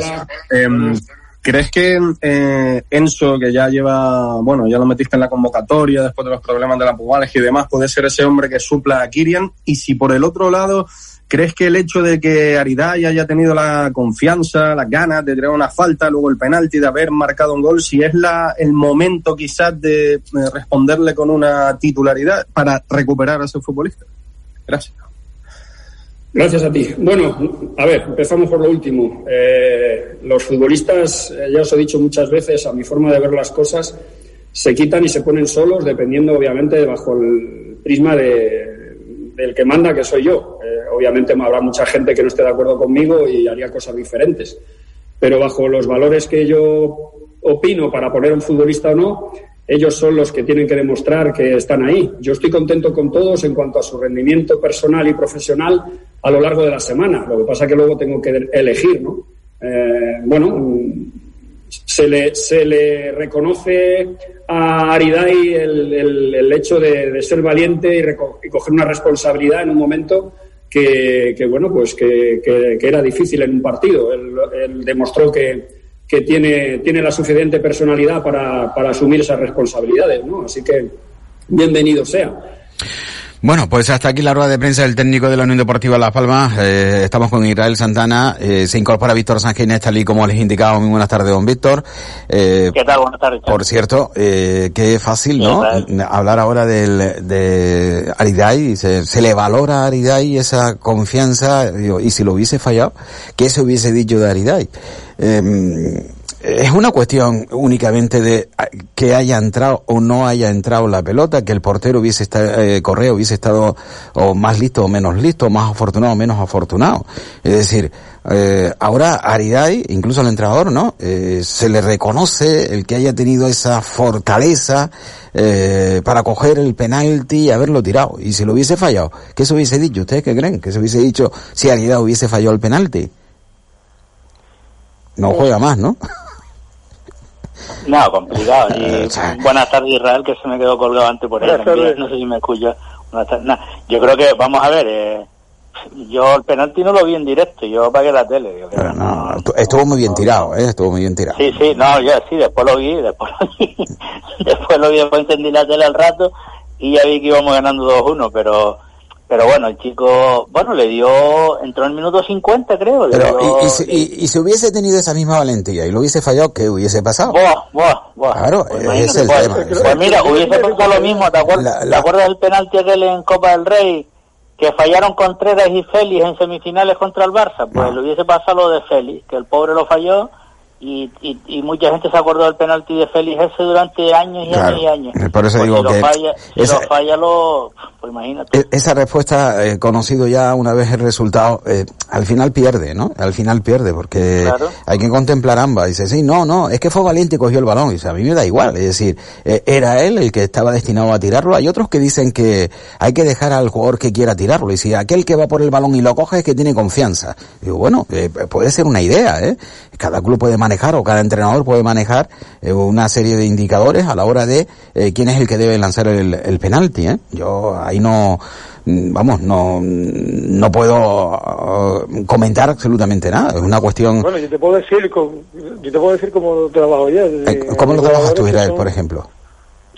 Em, ¿Crees que eh, Enzo, que ya lleva, bueno, ya lo metiste en la convocatoria después de los problemas de la Pugares y demás, puede ser ese hombre que supla a Kirian? Y si por el otro lado ¿crees que el hecho de que Aridai haya tenido la confianza, las ganas de tirar una falta, luego el penalti, de haber marcado un gol, si es la, el momento quizás de eh, responderle con una titularidad para recuperar a ese futbolista? Gracias.
Gracias a ti. Bueno, a ver, empezamos por lo último. Eh, los futbolistas, eh, ya os he dicho muchas veces, a mi forma de ver las cosas, se quitan y se ponen solos, dependiendo, obviamente, bajo el prisma de, del que manda, que soy yo. Eh, obviamente habrá mucha gente que no esté de acuerdo conmigo y haría cosas diferentes. Pero bajo los valores que yo opino para poner un futbolista o no, ellos son los que tienen que demostrar que están ahí. Yo estoy contento con todos en cuanto a su rendimiento personal y profesional a lo largo de la semana. Lo que pasa es que luego tengo que elegir, ¿no? Eh, bueno, se le, se le reconoce a Aridai el, el, hecho de, ser valiente y, coger una responsabilidad en un momento que, bueno, pues que, que, era difícil en un partido. él demostró que, que tiene, tiene la suficiente personalidad para, para asumir esas responsabilidades, ¿no? Así que bienvenido sea.
Bueno, pues hasta aquí la rueda de prensa del técnico de la Unión Deportiva Las Palmas. Eh, estamos con Israel Santana. Eh, se incorpora Víctor Sánchez tal y como les indicaba. Muy buenas tardes, don Víctor.
Eh, ¿Qué tal? Buenas tardes.
Por cierto, eh, qué fácil, ¿no? Hablar ahora del, de Ariday. Se, se le valora a Ariday esa confianza. y si lo hubiese fallado, ¿qué se hubiese dicho de Ariday? Eh, es una cuestión únicamente de ah, que haya entrado o no haya entrado la pelota, que el portero hubiese estado, eh, Correa hubiese estado o más listo o menos listo, más afortunado o menos afortunado. Es decir, eh, ahora Aridai, incluso al entrenador, ¿no? Eh, se le reconoce el que haya tenido esa fortaleza eh, para coger el penalti y haberlo tirado. Y si lo hubiese fallado, ¿qué se hubiese dicho? ¿Ustedes qué creen? ¿Qué se hubiese dicho si Aridai hubiese fallado el penalti? No juega más, ¿no?
No, complicado. Y buenas tardes, Israel, que se me quedó colgado antes por ahí. No sé si me escucha. yo creo que, vamos a ver, eh, yo el penalti no lo vi en directo, yo apagué la tele.
no, estuvo muy bien tirado, ¿eh? Estuvo muy bien tirado.
Sí, sí, no, yo sí, después lo vi, después lo vi. después lo vi, después encendí la tele al rato y ya vi que íbamos ganando 2-1, pero pero bueno, el chico, bueno, le dio, entró en el minuto 50 creo.
Pero, y, y, si hubiese tenido esa misma valentía y lo hubiese fallado, ¿qué hubiese pasado?
Buah, buah, buah.
Claro, pues es el
pues,
tema.
Pues mira, hubiese pasado lo mismo, ¿te acuerdas, ¿te acuerdas del penalti aquel en Copa del Rey? Que fallaron Contreras y Félix en semifinales contra el Barça. Pues le hubiese pasado lo de Félix, que el pobre lo falló y, y, mucha gente se acordó del penalti de Félix ese durante años y años y años.
Por eso digo que
falla, esa, lo falla lo, pues imagínate.
E-, esa respuesta, eh, conocido ya una vez el resultado, eh, al final pierde, ¿no? Al final pierde, porque hay que contemplar ambas. Dice, sí, no, no, es que fue valiente y cogió el balón. Y dice, a mí me da igual. Es decir, eh, era él el que estaba destinado a tirarlo. Hay otros que dicen que hay que dejar al jugador que quiera tirarlo. Y si aquel que va por el balón y lo coge es que tiene confianza. Digo, bueno, puede ser una idea, ¿eh? Cada club puede manejar o cada entrenador puede manejar eh, una serie de indicadores a la hora de eh, quién es el que debe lanzar el, penalti. ¿eh? Yo ahí no, mm, vamos, no, no puedo uh, comentar absolutamente nada. Es una cuestión.
Bueno, yo te puedo decir, yo te puedo decir cómo lo trabajo yo.
¿Cómo lo trabajas tú, Israel, por ejemplo?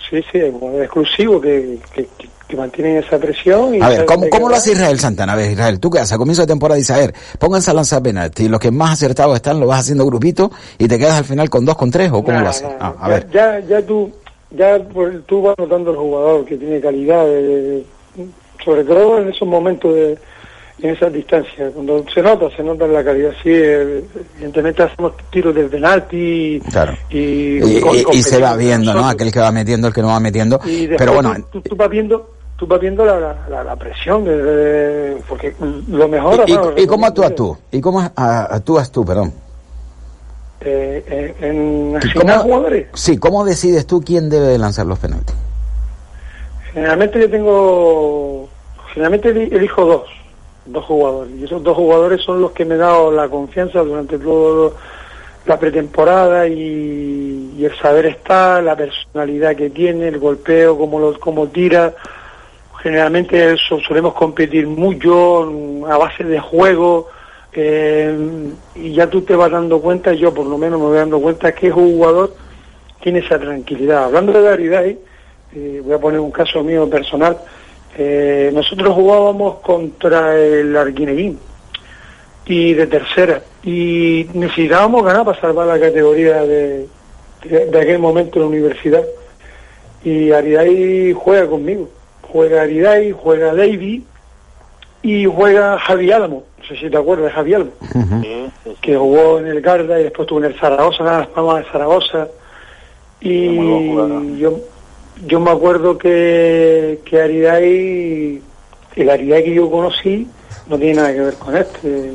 Sí, sí, es exclusivo que, que, que mantienen esa presión. Y
a ver, ¿cómo, lo hace Israel Santana? A ver, Israel, tú qué haces a comienzo de temporada dices, a ver, pónganse a lanzar penalti, los que más acertados están lo vas haciendo grupito y te quedas al final con dos, con tres, o cómo lo haces? Ah, a
ya,
ver.
Ya, ya tú, ya tú vas notando el jugador que tiene calidad, sobre todo en esos momentos de en esas distancias. Cuando se nota, se nota la calidad. Sí, evidentemente hacemos tiros del penalti y,
y, se va viendo, ¿no? Aquel que va metiendo, el que no va metiendo. Pero bueno,
tú, tú, vas viendo tú vas viendo la, la, presión, porque lo mejor...
¿Y, cómo actúas tú? ¿Y cómo actúas tú, perdón?
Eh, eh en asignar jugadores.
Sí, ¿cómo decides tú quién debe lanzar los penaltis?
Generalmente yo tengo... Generalmente elijo dos, dos jugadores. Y esos dos jugadores son los que me han dado la confianza durante todo la pretemporada y, y el saber estar, la personalidad que tiene, el golpeo, cómo, lo, cómo tira generalmente solemos competir mucho a base de juego eh, y ya tú te vas dando cuenta, yo por lo menos me voy dando cuenta que un jugador tiene esa tranquilidad. Hablando de Daridai, eh, voy a poner un caso mío personal, Eh, nosotros jugábamos contra el Arguineguín y de tercera y necesitábamos ganar para salvar la categoría de, de, de aquel momento en la universidad y Aridai juega conmigo juega Aridai, juega Davy y juega Javi Álamo. No sé si te acuerdas de Javi Álamo. Que jugó en el Garda y después estuvo en el Zaragoza, nada más de Zaragoza. Y yo yo me acuerdo que, que Aridai, el Aridai que yo conocí, no tiene nada que ver con este.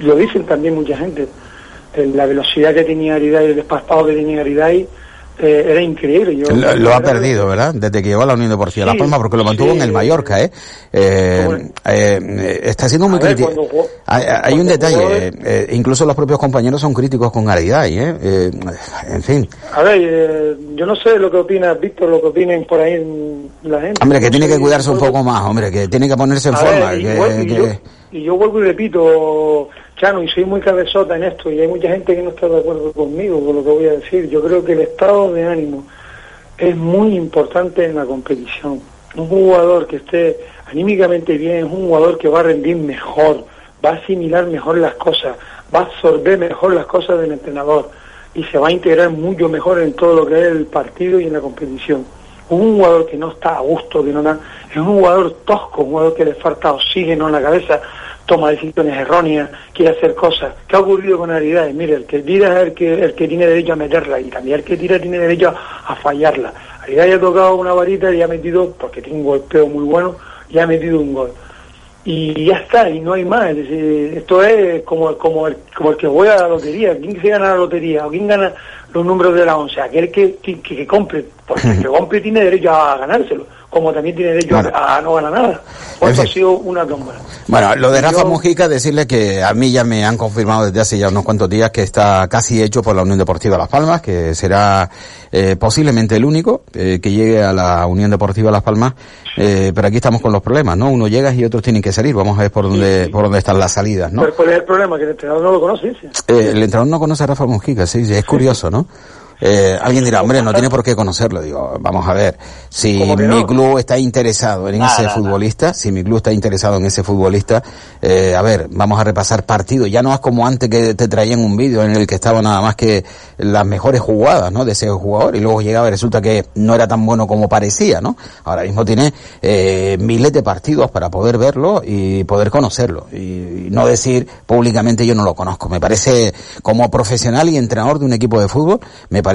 Lo dicen también mucha gente. La velocidad que tenía Aridai, el despaspado que tenía Aridai, eh, era increíble. Yo,
Lo, lo ha perdido, ¿verdad? Desde que llegó a la Unión Deportiva Las
Sí,
Palmas, porque lo mantuvo
sí.
en el Mallorca, ¿eh? Eh, eh, está siendo muy crítico. Hay, hay un detalle, eh, eh, incluso los propios compañeros son críticos con Ariday, ¿eh? En fin,
A ver, eh, yo no sé lo que opinas, Víctor, lo que opinen por ahí la gente.
hombre, que tiene que cuidarse un poco más, hombre, que tiene que ponerse en
A
forma.
ver, y,
que-
vuel- y
que-
yo, y yo vuelvo y repito, Chano, y soy muy cabezota en esto, y hay mucha gente que no está de acuerdo conmigo con lo que voy a decir. Yo creo que el estado de ánimo es muy importante en la competición. Un jugador que esté anímicamente bien es un jugador que va a rendir mejor, va a asimilar mejor las cosas, va a absorber mejor las cosas del entrenador y se va a integrar mucho mejor en todo lo que es el partido y en la competición. Un jugador que no está a gusto, que no da- es un jugador tosco, un jugador que le falta oxígeno en la cabeza, toma decisiones erróneas, quiere hacer cosas. ¿Qué ha ocurrido con Aridades? Mire, el que tira es el que, el que tiene derecho a meterla y también el que tira tiene derecho a, a fallarla. Aridades ha tocado una varita y ha metido, porque tiene un golpeo muy bueno, y ha metido un gol. Y ya está, y no hay más. Es decir, esto es como, como, el, como el que juega a la lotería. ¿Quién se gana la lotería? ¿O quién gana los números de la once? Aquel que, que, que compre. Porque el que compre tiene derecho a ganárselo, como también tiene derecho
Bueno.
a, a no ganar nada. Esto
fin.
ha sido una tómbola.
Bueno, lo de Rafa
yo-
Mujica, decirle que a mí ya me han confirmado desde hace ya unos cuantos días que está casi hecho por la Unión Deportiva Las Palmas, que será eh, posiblemente el único eh, que llegue a la Unión Deportiva Las Palmas, eh, pero aquí estamos con los problemas, ¿no? Uno llega y otros tienen que salir, vamos a ver por dónde, por dónde están las salidas, ¿no?
Pero ¿cuál es el problema? Que el entrenador no lo conoce. ese.
Eh, el entrenador no conoce a Rafa Mujica, sí, sí, es curioso, ¿no? Eh, alguien dirá, hombre, no tiene por qué conocerlo. Digo, vamos a ver, si
¿Cómo que
mi
no?
club está interesado en
Nada,
ese
nada.
futbolista, si mi club está interesado en ese futbolista, eh, a ver, vamos a repasar partidos. Ya no es como antes que te traían un vídeo en el que estaba nada más que las mejores jugadas, ¿no? De ese jugador y luego llegaba y resulta que no era tan bueno como parecía, ¿no? Ahora mismo tiene eh, miles de partidos para poder verlo y poder conocerlo y, y no decir públicamente yo no lo conozco. Me parece como profesional y entrenador de un equipo de fútbol, me parece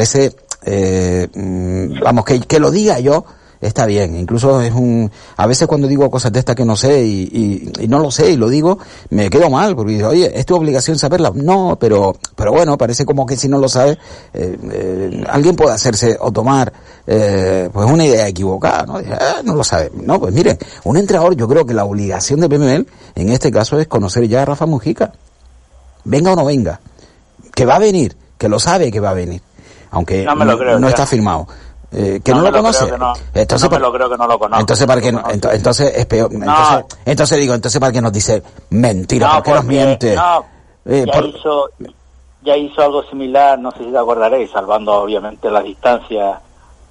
eh, mm, vamos que, que lo diga yo está bien. Incluso es un a veces cuando digo cosas de estas que no sé y no lo sé y lo digo me quedo mal porque digo, oye es tu obligación saberla no pero pero bueno parece como que si no lo sabes eh, eh, alguien puede hacerse o tomar eh, pues una idea equivocada no Dice, "Ah, no lo sabe no pues mire un entrenador yo creo que la obligación de PML en este caso es conocer ya a Rafa Mujica. Venga o no venga que va a venir que lo sabe que va a venir aunque
No me lo creo,
no
ya.
está firmado. Eh, que no, lo conoce.
no.
Entonces,
no me lo creo que no lo conozco.
entonces para que no- ento- entonces es peor. Entonces, entonces digo, entonces para que nos dice mentira,
No,
¿por qué nos miente? Eh,
ya,
por-
hizo, ya hizo algo similar, no sé si te acordaréis, salvando obviamente las distancias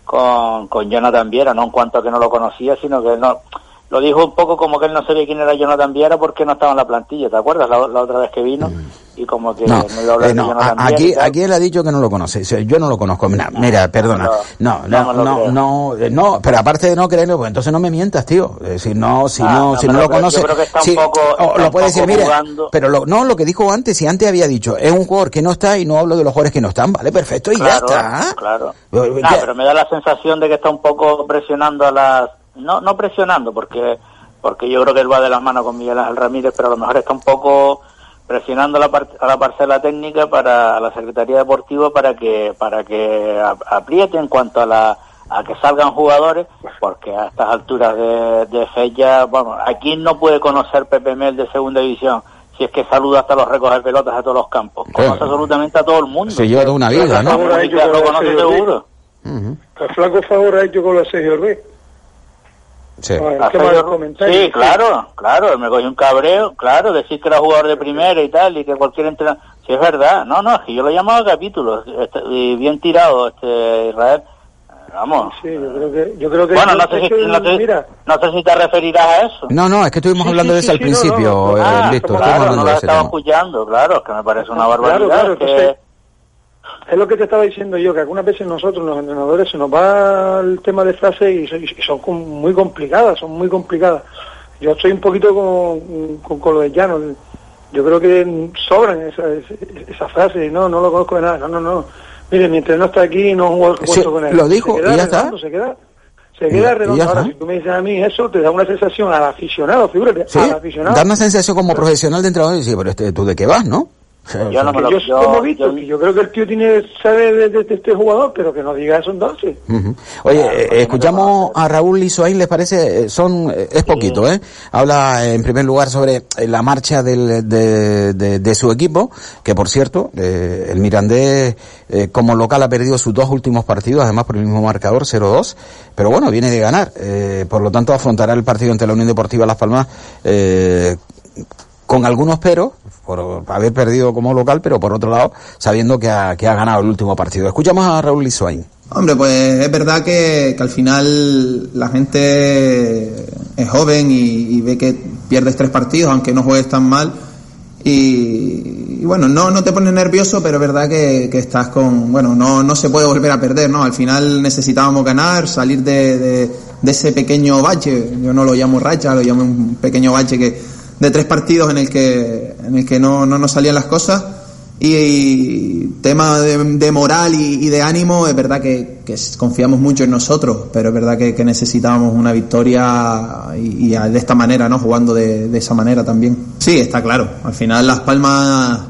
con, con Jonathan Viera, no en cuanto a que no lo conocía, sino que no lo dijo un poco como que él no sabía quién era Jonathan Viera porque no estaba en la plantilla, ¿te acuerdas? La, la otra vez que vino y como que no,
No,
hablar
eh,
de
no, a- aquí, aquí él ha dicho que no lo conoce. Yo no lo conozco. Mira, mira, perdona. No,
no
no, no, no, eh, no, pero aparte de no creerlo, pues entonces no me mientas, tío. Eh, Si no, si
Ah,
no,
no
si no
lo
conoce, o
está
lo puede decir, mira, pero lo, no, lo que dijo antes, si antes había dicho, es un jugador que no está y no hablo de los jugadores que no están, vale, perfecto, y
claro,
ya está.
Claro. Ah, pero me da la sensación de que está un poco presionando a las... No, no presionando, porque porque yo creo que él va de las manos con Miguel Ángel Ramírez, pero a lo mejor está un poco presionando a la, par- a la parcela técnica para a la Secretaría Deportiva para que para que apriete en cuanto a la a que salgan jugadores, porque a estas alturas de, de fecha, vamos, aquí no puede conocer Pepe Mel de segunda división si es que saluda hasta los recoger pelotas a todos los campos. Conoce absolutamente a todo el mundo.
Se lleva toda una vida, ¿no?
Ahora ha hecho con
Lo conoce seguro.
El flaco favor ha hecho con la Sergio Ruiz.
Sí.
Claro, claro, me cogió un cabreo, claro, decir que era jugador de primera y tal, y que cualquier entrenador... Sí, es verdad, no, no, es que yo lo he llamado a capítulos, este, y bien tirado, este Israel. Vamos.
Sí, yo creo que... Yo creo que
Bueno, no sé, si,
que,
no, sé,
mira,
no sé si te referirás a eso.
No, no, es que estuvimos
Sí,
hablando
sí,
de eso
sí,
al
sí, no,
principio,
no,
eh,
Ah,
Víctor.
claro,
estuvimos
no lo
de ese
estaba
tema.
escuchando, claro, que me parece una barbaridad.
claro,
que-
es lo que te estaba diciendo yo, que algunas veces nosotros, los entrenadores, se nos va el tema de frases y, son- y muy complicadas, son muy complicadas. Yo estoy un poquito con, con, con lo de Llano. Yo creo que sobran esas esa, esa frases, no, no lo conozco de nada, no, no, no. Mire, mi entrenador está aquí y no juego
Sí,
con él.
lo dijo
Se queda
y ya está.
Se queda, se
Y-
queda
y
redondo. Ahora, si tú me dices a mí eso, te da una sensación al aficionado, figúrate,
Sí,
al aficionado.
da una sensación como profesional de entrenador y decir, pero este, ¿tú de qué vas, no?
Yo no me lo-
yo,
yo-
como Víctor,
yo-
yo creo que el tío tiene sabe de, de- de este jugador, pero que no diga eso entonces.
Ujú. Oye, eh, escuchamos a Raúl Lizoain, ¿les parece? Eh, Son, eh, es poquito, ¿eh? Habla en primer lugar sobre la marcha del, de, de- de su equipo, que por cierto, eh, el Mirandés eh, como local ha perdido sus dos últimos partidos, además por el mismo marcador, 0-2, pero bueno, viene de ganar, eh, por lo tanto afrontará el partido ante la Unión Deportiva Las Palmas eh, con algunos peros, por haber perdido como local, pero por otro lado, sabiendo que ha, que ha ganado el último partido. Escuchamos a Raúl Lizoain.
Hombre, pues es verdad que, que al final la gente es joven y, ve que pierdes tres partidos, aunque no juegues tan mal. Y, y bueno, no, no te pones nervioso, pero es verdad que, que estás con, bueno, no, no se puede volver a perder, ¿no? Al final necesitábamos ganar, salir de, de, de ese pequeño bache, yo no lo llamo racha, lo llamo un pequeño bache que, de tres partidos en el que, en el que no, no nos salían las cosas. Y, y tema de, de moral y, y de ánimo, es verdad que, que confiamos mucho en nosotros, pero es verdad que, que necesitábamos una victoria y, y de esta manera, ¿no? Jugando de, de esa manera también. Sí, está claro. Al final Las Palmas,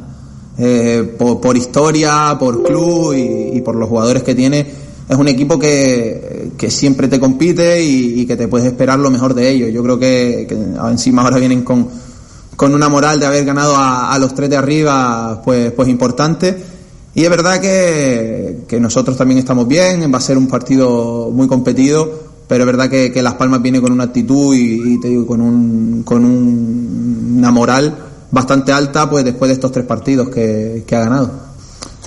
eh, por, por historia, por club y, por los jugadores que tiene, es un equipo que, que siempre te compite y, que te puedes esperar lo mejor de ellos. Yo creo que, encima ahora vienen con, con una moral de haber ganado a, los tres de arriba, pues, pues importante. Y es verdad que, que nosotros también estamos bien, va a ser un partido muy competido, pero es verdad que, Las Palmas viene con una actitud y, te digo, con, un, con un- una moral bastante alta, pues después de estos tres partidos que ha ganado.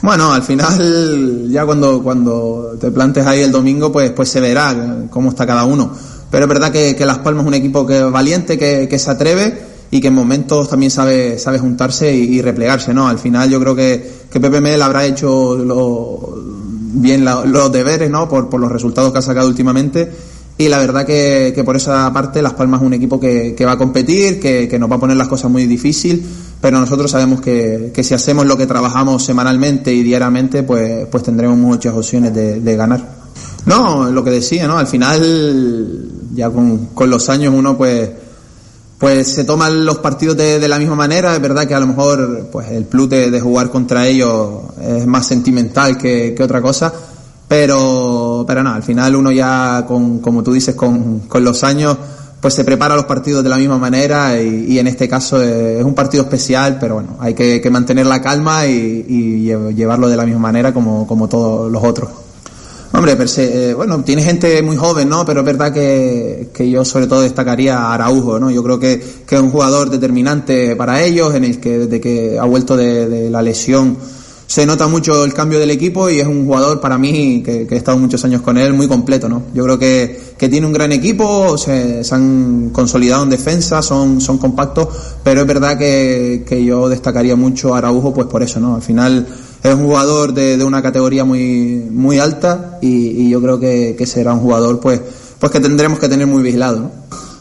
Bueno, al final, ya cuando, cuando te plantes ahí el domingo, pues, pues se verá cómo está cada uno. Pero es verdad que, que Las Palmas es un equipo que es valiente, que, que se atreve y que en momentos también sabe, sabe juntarse y, replegarse, ¿no? Al final yo creo que, que Pepe habrá hecho lo- bien los deberes, ¿no? Por, por los resultados que ha sacado últimamente. Y la verdad que, que por esa parte Las Palmas es un equipo que, que va a competir, que, que nos va a poner las cosas muy difícil, pero nosotros sabemos que, si hacemos lo que trabajamos semanalmente y diariamente, pues, pues tendremos muchas opciones de, de ganar. No, lo que decía, ¿no? Al final, ya con, con los años uno pues pues se toman los partidos de, de la misma manera. Es verdad que a lo mejor pues el plus de, de jugar contra ellos es más sentimental que, que otra cosa, pero pero no, al final uno ya con como tú dices con, con los años pues se prepara los partidos de la misma manera y, y en este caso es un partido especial, pero bueno, hay que, mantener la calma y, y lle- llevarlo de la misma manera como, como todos los otros. Hombre, per se, eh, bueno, tiene gente muy joven, ¿no? Pero es verdad que, que yo sobre todo destacaría a Araujo, ¿no? Yo creo que, que es un jugador determinante para ellos, en el que desde que ha vuelto de, de la lesión se nota mucho el cambio del equipo y es un jugador para mí, que, he estado muchos años con él, muy completo, ¿no? Yo creo que, que tiene un gran equipo, se, se han consolidado en defensa, son, son compactos, pero es verdad que, que yo destacaría mucho a Araujo pues por eso, ¿no? Al final es un jugador de, de una categoría muy, muy alta y, y yo creo que, que será un jugador pues, pues que tendremos que tener muy vigilado, ¿no?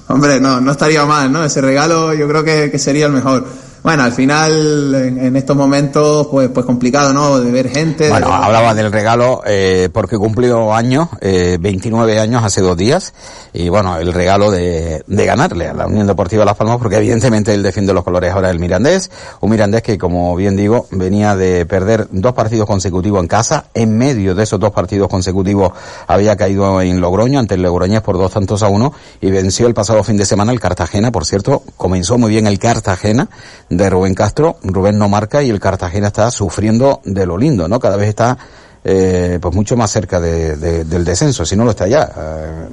Hombre, no, no estaría mal, ¿no? Ese regalo yo creo que, que sería el mejor. Bueno, al final, en, en estos momentos, pues, pues complicado, ¿no? De ver gente.
Bueno,
de-
hablaba del regalo eh, porque cumplió años, eh, 29 años hace dos días, y bueno, el regalo de, de ganarle a la Unión Deportiva Las Palmas, porque evidentemente él defiende los colores ahora del Mirandés, un Mirandés que, como bien digo, venía de perder dos partidos consecutivos en casa, en medio de esos dos partidos consecutivos había caído en Logroño ante el Logroñés por dos tantos a uno, y venció el pasado fin de semana el Cartagena, por cierto, comenzó muy bien el Cartagena de Rubén Castro, Rubén no marca y el Cartagena está sufriendo de lo lindo, ¿no? Cada vez está eh, pues mucho más cerca de- de- del descenso, si no lo está ya. Eh,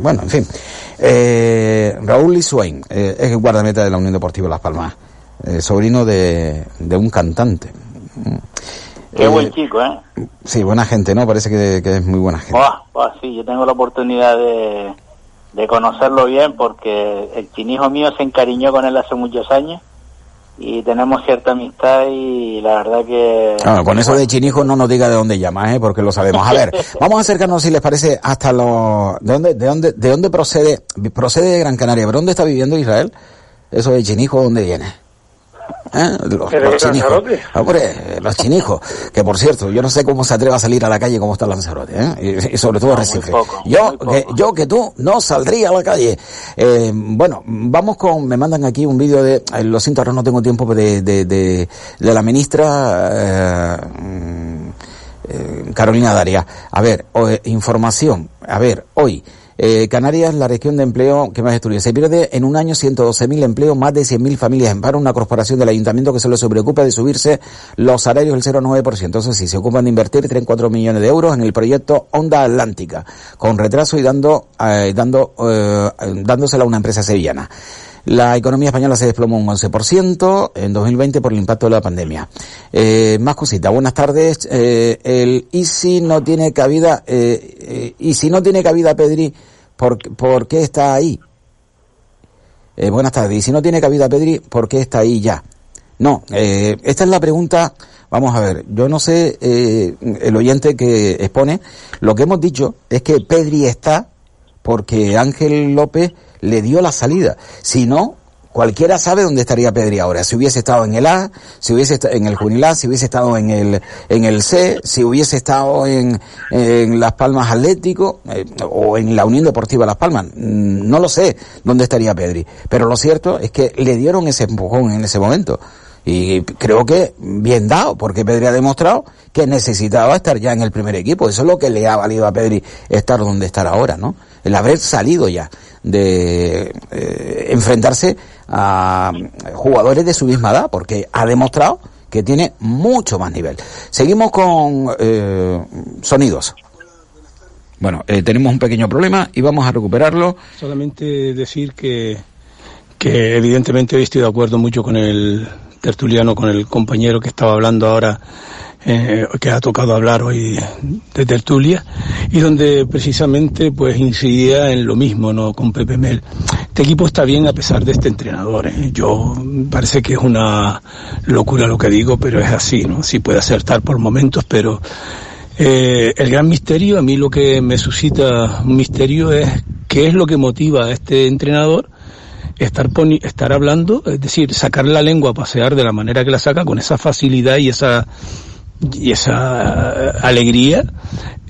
bueno, en fin. Eh, Raúl Lisuain eh, es el guardameta de la Unión Deportiva Las Palmas, eh, sobrino de, de un cantante.
Qué buen chico, ¿eh?
Sí, buena gente, ¿no? Parece que, que es muy buena gente.
Buah, sí, yo tengo la oportunidad de, de conocerlo bien porque el chinijo mío se encariñó con él hace muchos años y tenemos cierta amistad y la verdad que...
Ah, con eso de chinijo no nos diga de dónde llama, ¿eh? porque lo sabemos. A ver, vamos a acercarnos, si les parece, hasta los... ¿De dónde, de dónde, de dónde procede? Procede de Gran Canaria. ¿Pero dónde está viviendo Israel? Eso de chinijo, ¿dónde viene? ¿Eh? Los, los.
Lanzarote.
Hombre, los chinijos. Que por cierto, yo no sé cómo se atreve a salir a la calle como está Lanzarote, ¿eh? Y, y sobre todo Recife.
poco,
yo, que, yo que tú no saldría a la calle. Eh, bueno, vamos con, me mandan aquí un vídeo de, eh, lo siento, ahora no tengo tiempo de, de, de, de la ministra, eh, mm, eh, Carolina Daria. A ver, o- información. A ver, hoy. Eh, Canarias, la región de empleo que más destruye. Se pierde en un año 112.000 empleos, más de 100.000 familias en paro. Una corporación del ayuntamiento que solo se preocupa de subirse los salarios del 0,9%. Entonces, sí, se ocupan de invertir 34 millones de euros en el proyecto Onda Atlántica, con retraso y dando, eh, dando, eh, dándosela a una empresa sevillana. La economía española se desplomó un 11% en 2020 por el impacto de la pandemia. Eh, más cositas. Buenas tardes. Eh, el ISI no tiene cabida. Eh, eh, y si no tiene cabida, Pedri, ¿por, por qué está ahí? Eh, buenas tardes. Y si no tiene cabida, Pedri, ¿por qué está ahí ya? No, eh, esta es la pregunta. Vamos a ver, yo no sé, el oyente que expone, lo que hemos dicho es que Pedri está porque Ángel López le dio la salida. Si no, cualquiera sabe dónde estaría Pedri ahora. Si hubiese estado en el A, si hubiese estado en el Juvenil A, si hubiese estado en el, en el C, si hubiese estado en, en Las Palmas Atlético eh, o en la Unión Deportiva Las Palmas. Mm, No lo sé dónde estaría Pedri. Pero lo cierto es que le dieron ese empujón en ese momento. Y creo que bien dado, porque Pedri ha demostrado que necesitaba estar ya en el primer equipo. Eso es lo que le ha valido a Pedri estar donde estar ahora, ¿no? El haber salido ya de eh, enfrentarse a jugadores de su misma edad, porque ha demostrado que tiene mucho más nivel. Seguimos con eh, sonidos. Bueno, eh, tenemos un pequeño problema y vamos a recuperarlo.
Solamente decir que, que evidentemente estoy de acuerdo mucho con el tertuliano, con el compañero que estaba hablando ahora, eh, que ha tocado hablar hoy de tertulia, y donde precisamente pues incidía en lo mismo, ¿no? Con Pepe Mel. Este equipo está bien a pesar de este entrenador. ¿eh? Yo parece que es una locura lo que digo, pero es así, ¿no? Sí puede acertar por momentos, pero eh, el gran misterio, a mí lo que me suscita un misterio es qué es lo que motiva a este entrenador estar, poni- estar hablando, es decir, sacar la lengua pasear de la manera que la saca, con esa facilidad y esa y esa eh, alegría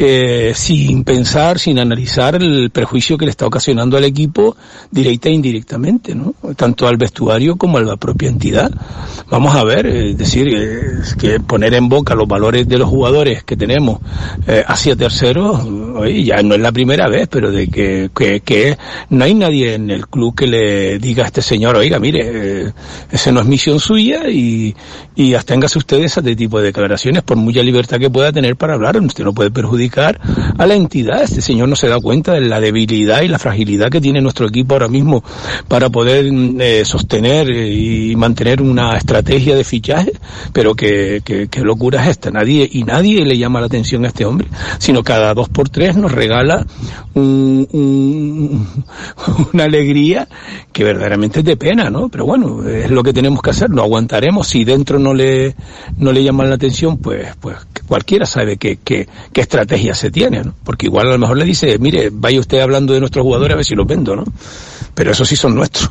eh, sin pensar, sin analizar el perjuicio que le está ocasionando al equipo directa e indirectamente, ¿no? Tanto al vestuario como a la propia entidad. Vamos a ver, es decir, es que poner en boca los valores de los jugadores que tenemos eh, hacia terceros, oye, ya no es la primera vez, pero de que, que, que no hay nadie en el club que le diga a este señor, oiga, mire, eh, esa no es misión suya y, y absténgase ustedes a este tipo de declaraciones por mucha libertad que pueda tener para hablar. Usted no puede perjudicar a la entidad. Este señor no se da cuenta de la debilidad y la fragilidad que tiene nuestro equipo ahora mismo para poder mm, eh, sostener eh, y mantener una estrategia de fichaje. Pero que locura es esta. Nadie, y nadie le llama la atención a este hombre, sino cada dos por tres nos regala un- una alegría que verdaderamente es de pena, ¿no? Pero bueno, es lo que tenemos que hacer, lo aguantaremos. Si dentro no le, no le llaman la atención, pues, pues cualquiera sabe qué, qué, qué estrategia se tiene, ¿no? Porque igual a lo mejor le dice, mire, vaya usted hablando de nuestros jugadores a ver si los vendo, ¿no? Pero esos sí son nuestros.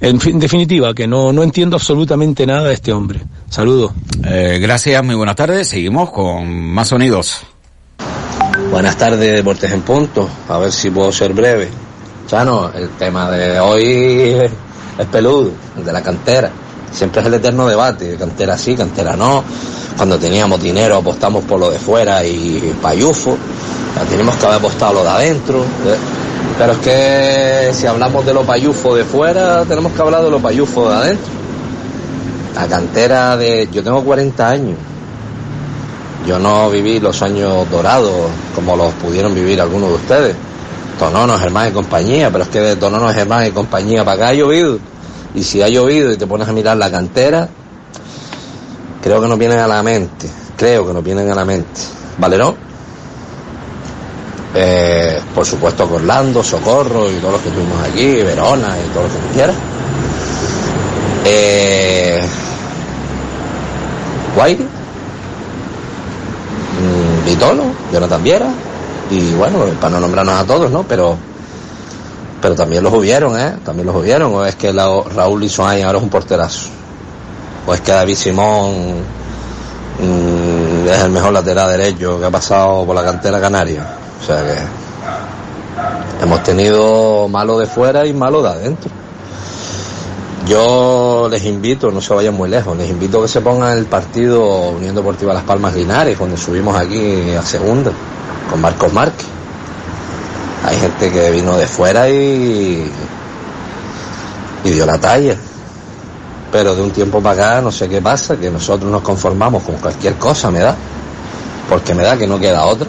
En fin, definitiva, que no, no entiendo absolutamente nada de este hombre. Saludos.
Eh, gracias, muy buenas tardes. Seguimos con más sonidos.
Buenas tardes, Deportes en Punto. A ver si puedo ser breve. Chano, el tema de hoy es, es peludo, el de la cantera. Siempre es el eterno debate, cantera sí, cantera no. Cuando teníamos dinero apostamos por lo de fuera y payufo. Tenemos que haber apostado lo de adentro. ¿eh? Pero es que si hablamos de lo payufo de fuera, tenemos que hablar de lo payufo de adentro. La cantera de... Yo tengo 40 años. Yo no viví los años dorados como los pudieron vivir algunos de ustedes. Tonono, Germán y compañía, pero es que de Tonono, Germán y compañía para acá ha llovido. Y si ha llovido y te pones a mirar la cantera, creo que nos viene a la mente creo que nos vienen a la mente. Valerón, eh, por supuesto con Orlando, Socorro y todos los que tuvimos aquí, Verona y todo lo que tú quieras. Eh, Guairi, mm, Vitolo, Jonathan Viera, y bueno, para no nombrarnos a todos, ¿no? Pero pero también los hubieron, ¿eh? También los hubieron, o es que la, Raúl Isoay ahora es un porterazo, o es que David Simón mm, es el mejor lateral derecho que ha pasado por la cantera canaria. O sea que hemos tenido malo de fuera y malo de adentro. Yo les invito, no se vayan muy lejos, les invito a que se pongan el partido Unión Deportiva Las Palmas Linares, cuando subimos aquí a segunda, con Marcos Márquez. Hay gente que vino de fuera y, y dio la talla. Pero de un tiempo para acá no sé qué pasa, que nosotros nos conformamos con cualquier cosa, me da. Porque me da que no queda otra.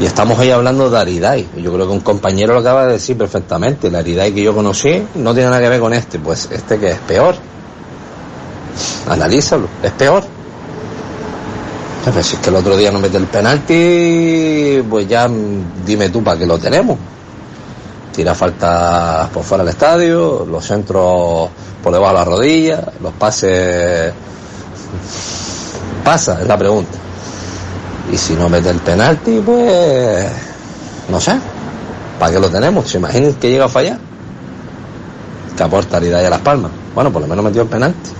Y estamos ahí hablando de Aridai. Yo creo que un compañero lo acaba de decir perfectamente. La Aridai que yo conocí no tiene nada que ver con este. Pues este que es peor. Analízalo, es peor. Si es que el otro día no mete el penalti, pues ya dime tú para qué lo tenemos. Tira falta por fuera del estadio, los centros por debajo de la rodilla, los pases. Pasa, es la pregunta. Y si no mete el penalti, pues no sé. ¿Para qué lo tenemos? ¿Se imaginan que llega a fallar? Que aporta y a Las Palmas. Bueno, por lo menos metió el penalti.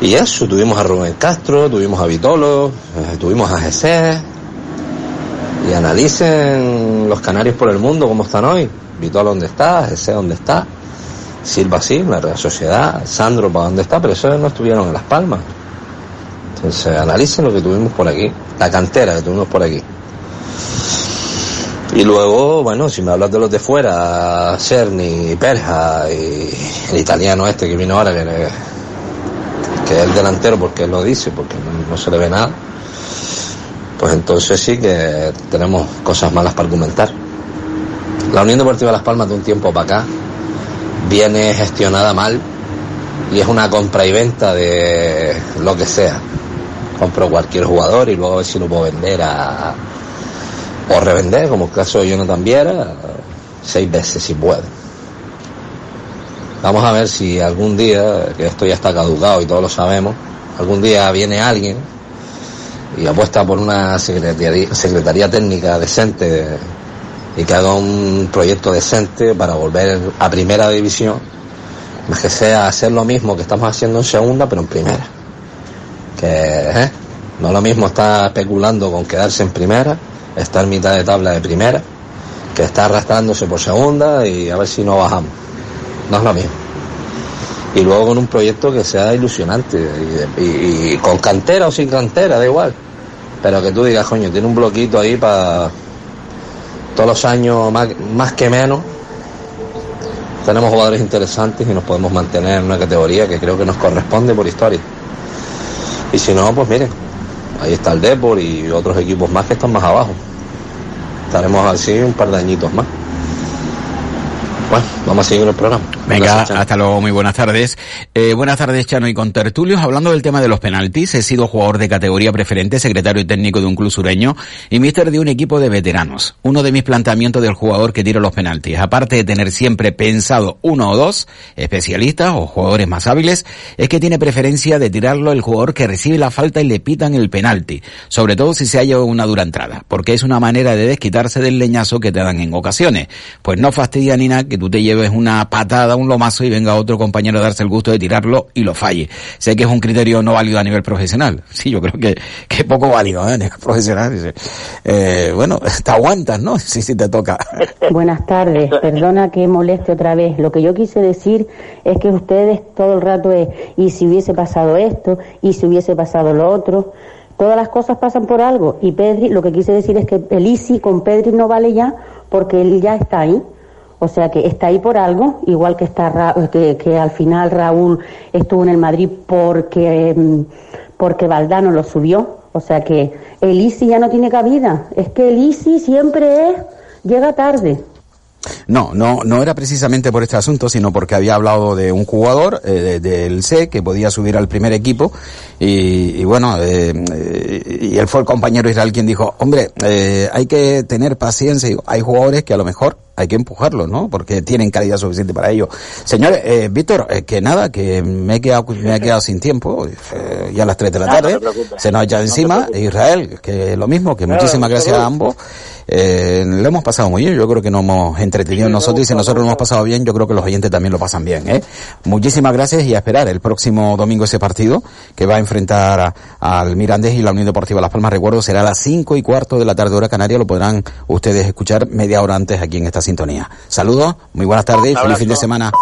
Y eso, tuvimos a Rubén Castro, tuvimos a Vitolo, eh, tuvimos a Jesé. Y analicen los canarios por el mundo cómo están hoy. Vitolo dónde está, Jesé dónde está. Silva sí, la Sociedad, Sandro para dónde está, pero eso no estuvieron en Las Palmas. Entonces analicen lo que tuvimos por aquí, la cantera que tuvimos por aquí. Y luego, bueno, si me hablas de los de fuera, Cerny, Perja y el italiano este que vino ahora, que, que es el delantero porque él lo dice, porque no, se le ve nada, pues entonces sí que tenemos cosas malas para argumentar. La Unión Deportiva Las Palmas de un tiempo para acá viene gestionada mal y es una compra y venta de lo que sea compro cualquier jugador y luego a ver si lo puedo vender a o revender, como el caso de Jonathan Viera, seis veces si puede. Vamos a ver si algún día, que esto ya está caducado y todos lo sabemos, algún día viene alguien y apuesta por una secretaría, técnica decente y que haga un proyecto decente para volver a primera división, más que sea hacer lo mismo que estamos haciendo en segunda, pero en primera que ¿eh? no lo mismo está especulando con quedarse en primera, estar mitad de tabla de primera, que está arrastrándose por segunda y a ver si no bajamos. No es lo mismo. Y luego con un proyecto que sea ilusionante y, con cantera o sin cantera, da igual. Pero que tú digas, coño, tiene un bloquito ahí para todos los años, más, más que menos, tenemos jugadores interesantes y nos podemos mantener en una categoría que creo que nos corresponde por historia. Y si no, pues miren, ahí está el Depor y otros equipos más que están más abajo. Estaremos así un par de añitos más. Bueno, vamos a seguir el programa.
Venga, hasta luego, muy buenas tardes. Eh, buenas tardes, Chano y con tertulios. Hablando del tema de los penaltis, he sido jugador de categoría preferente, secretario técnico de un club sureño y mister de un equipo de veteranos. Uno de mis planteamientos del jugador que tira los penaltis, aparte de tener siempre pensado uno o dos especialistas o jugadores más hábiles, es que tiene preferencia de tirarlo el jugador que recibe la falta y le pitan el penalti, sobre todo si se haya una dura entrada, porque es una manera de desquitarse del leñazo que te dan en ocasiones. Pues no fastidia ni nada que tú te lleves una patada, un lomazo y venga otro compañero a darse el gusto de tirarlo y lo falle. Sé que es un criterio no válido a nivel profesional. Sí, yo creo que, que poco válido ¿eh? a nivel profesional. Eh, bueno, te aguantas, ¿no? Sí, sí te toca.
Buenas tardes. Perdona que moleste otra vez. Lo que yo quise decir es que ustedes todo el rato es, y si hubiese pasado esto, y si hubiese pasado lo otro. Todas las cosas pasan por algo. Y Pedri, lo que quise decir es que el Isi con Pedri no vale ya porque él ya está ahí. O sea que está ahí por algo, igual que está que, que al final Raúl estuvo en el Madrid porque mm, porque Valdano lo subió. O sea que el Isi ya no tiene cabida. Es que el Isi siempre es llega tarde.
No, no, no era precisamente por este asunto, sino porque había hablado de un jugador eh, del C que podía subir al primer equipo y, bueno, eh, eh, y él fue el compañero Israel quien dijo, hombre, hay que tener paciencia. Hay jugadores que a lo mejor hay que empujarlos, ¿no? Porque tienen calidad suficiente para ello. Señores, Víctor, que nada, que me he quedado, me he quedado sin tiempo, ya a las 3 de la tarde, se nos echa encima, Israel, que lo mismo, que muchísimas gracias a ambos. Eh, lo hemos pasado muy bien, yo creo que nos hemos entretenido nosotros y si nosotros lo hemos pasado bien, yo creo que los oyentes también lo pasan bien. ¿eh? Muchísimas gracias y a esperar el próximo domingo ese partido que va a enfrentar al Mirandés y la Unión Deportiva Las Palmas. Recuerdo, será a las cinco y cuarto de la tarde hora canaria, lo podrán ustedes escuchar media hora antes aquí en esta sintonía. Saludos, muy buenas tardes y feliz fin de semana.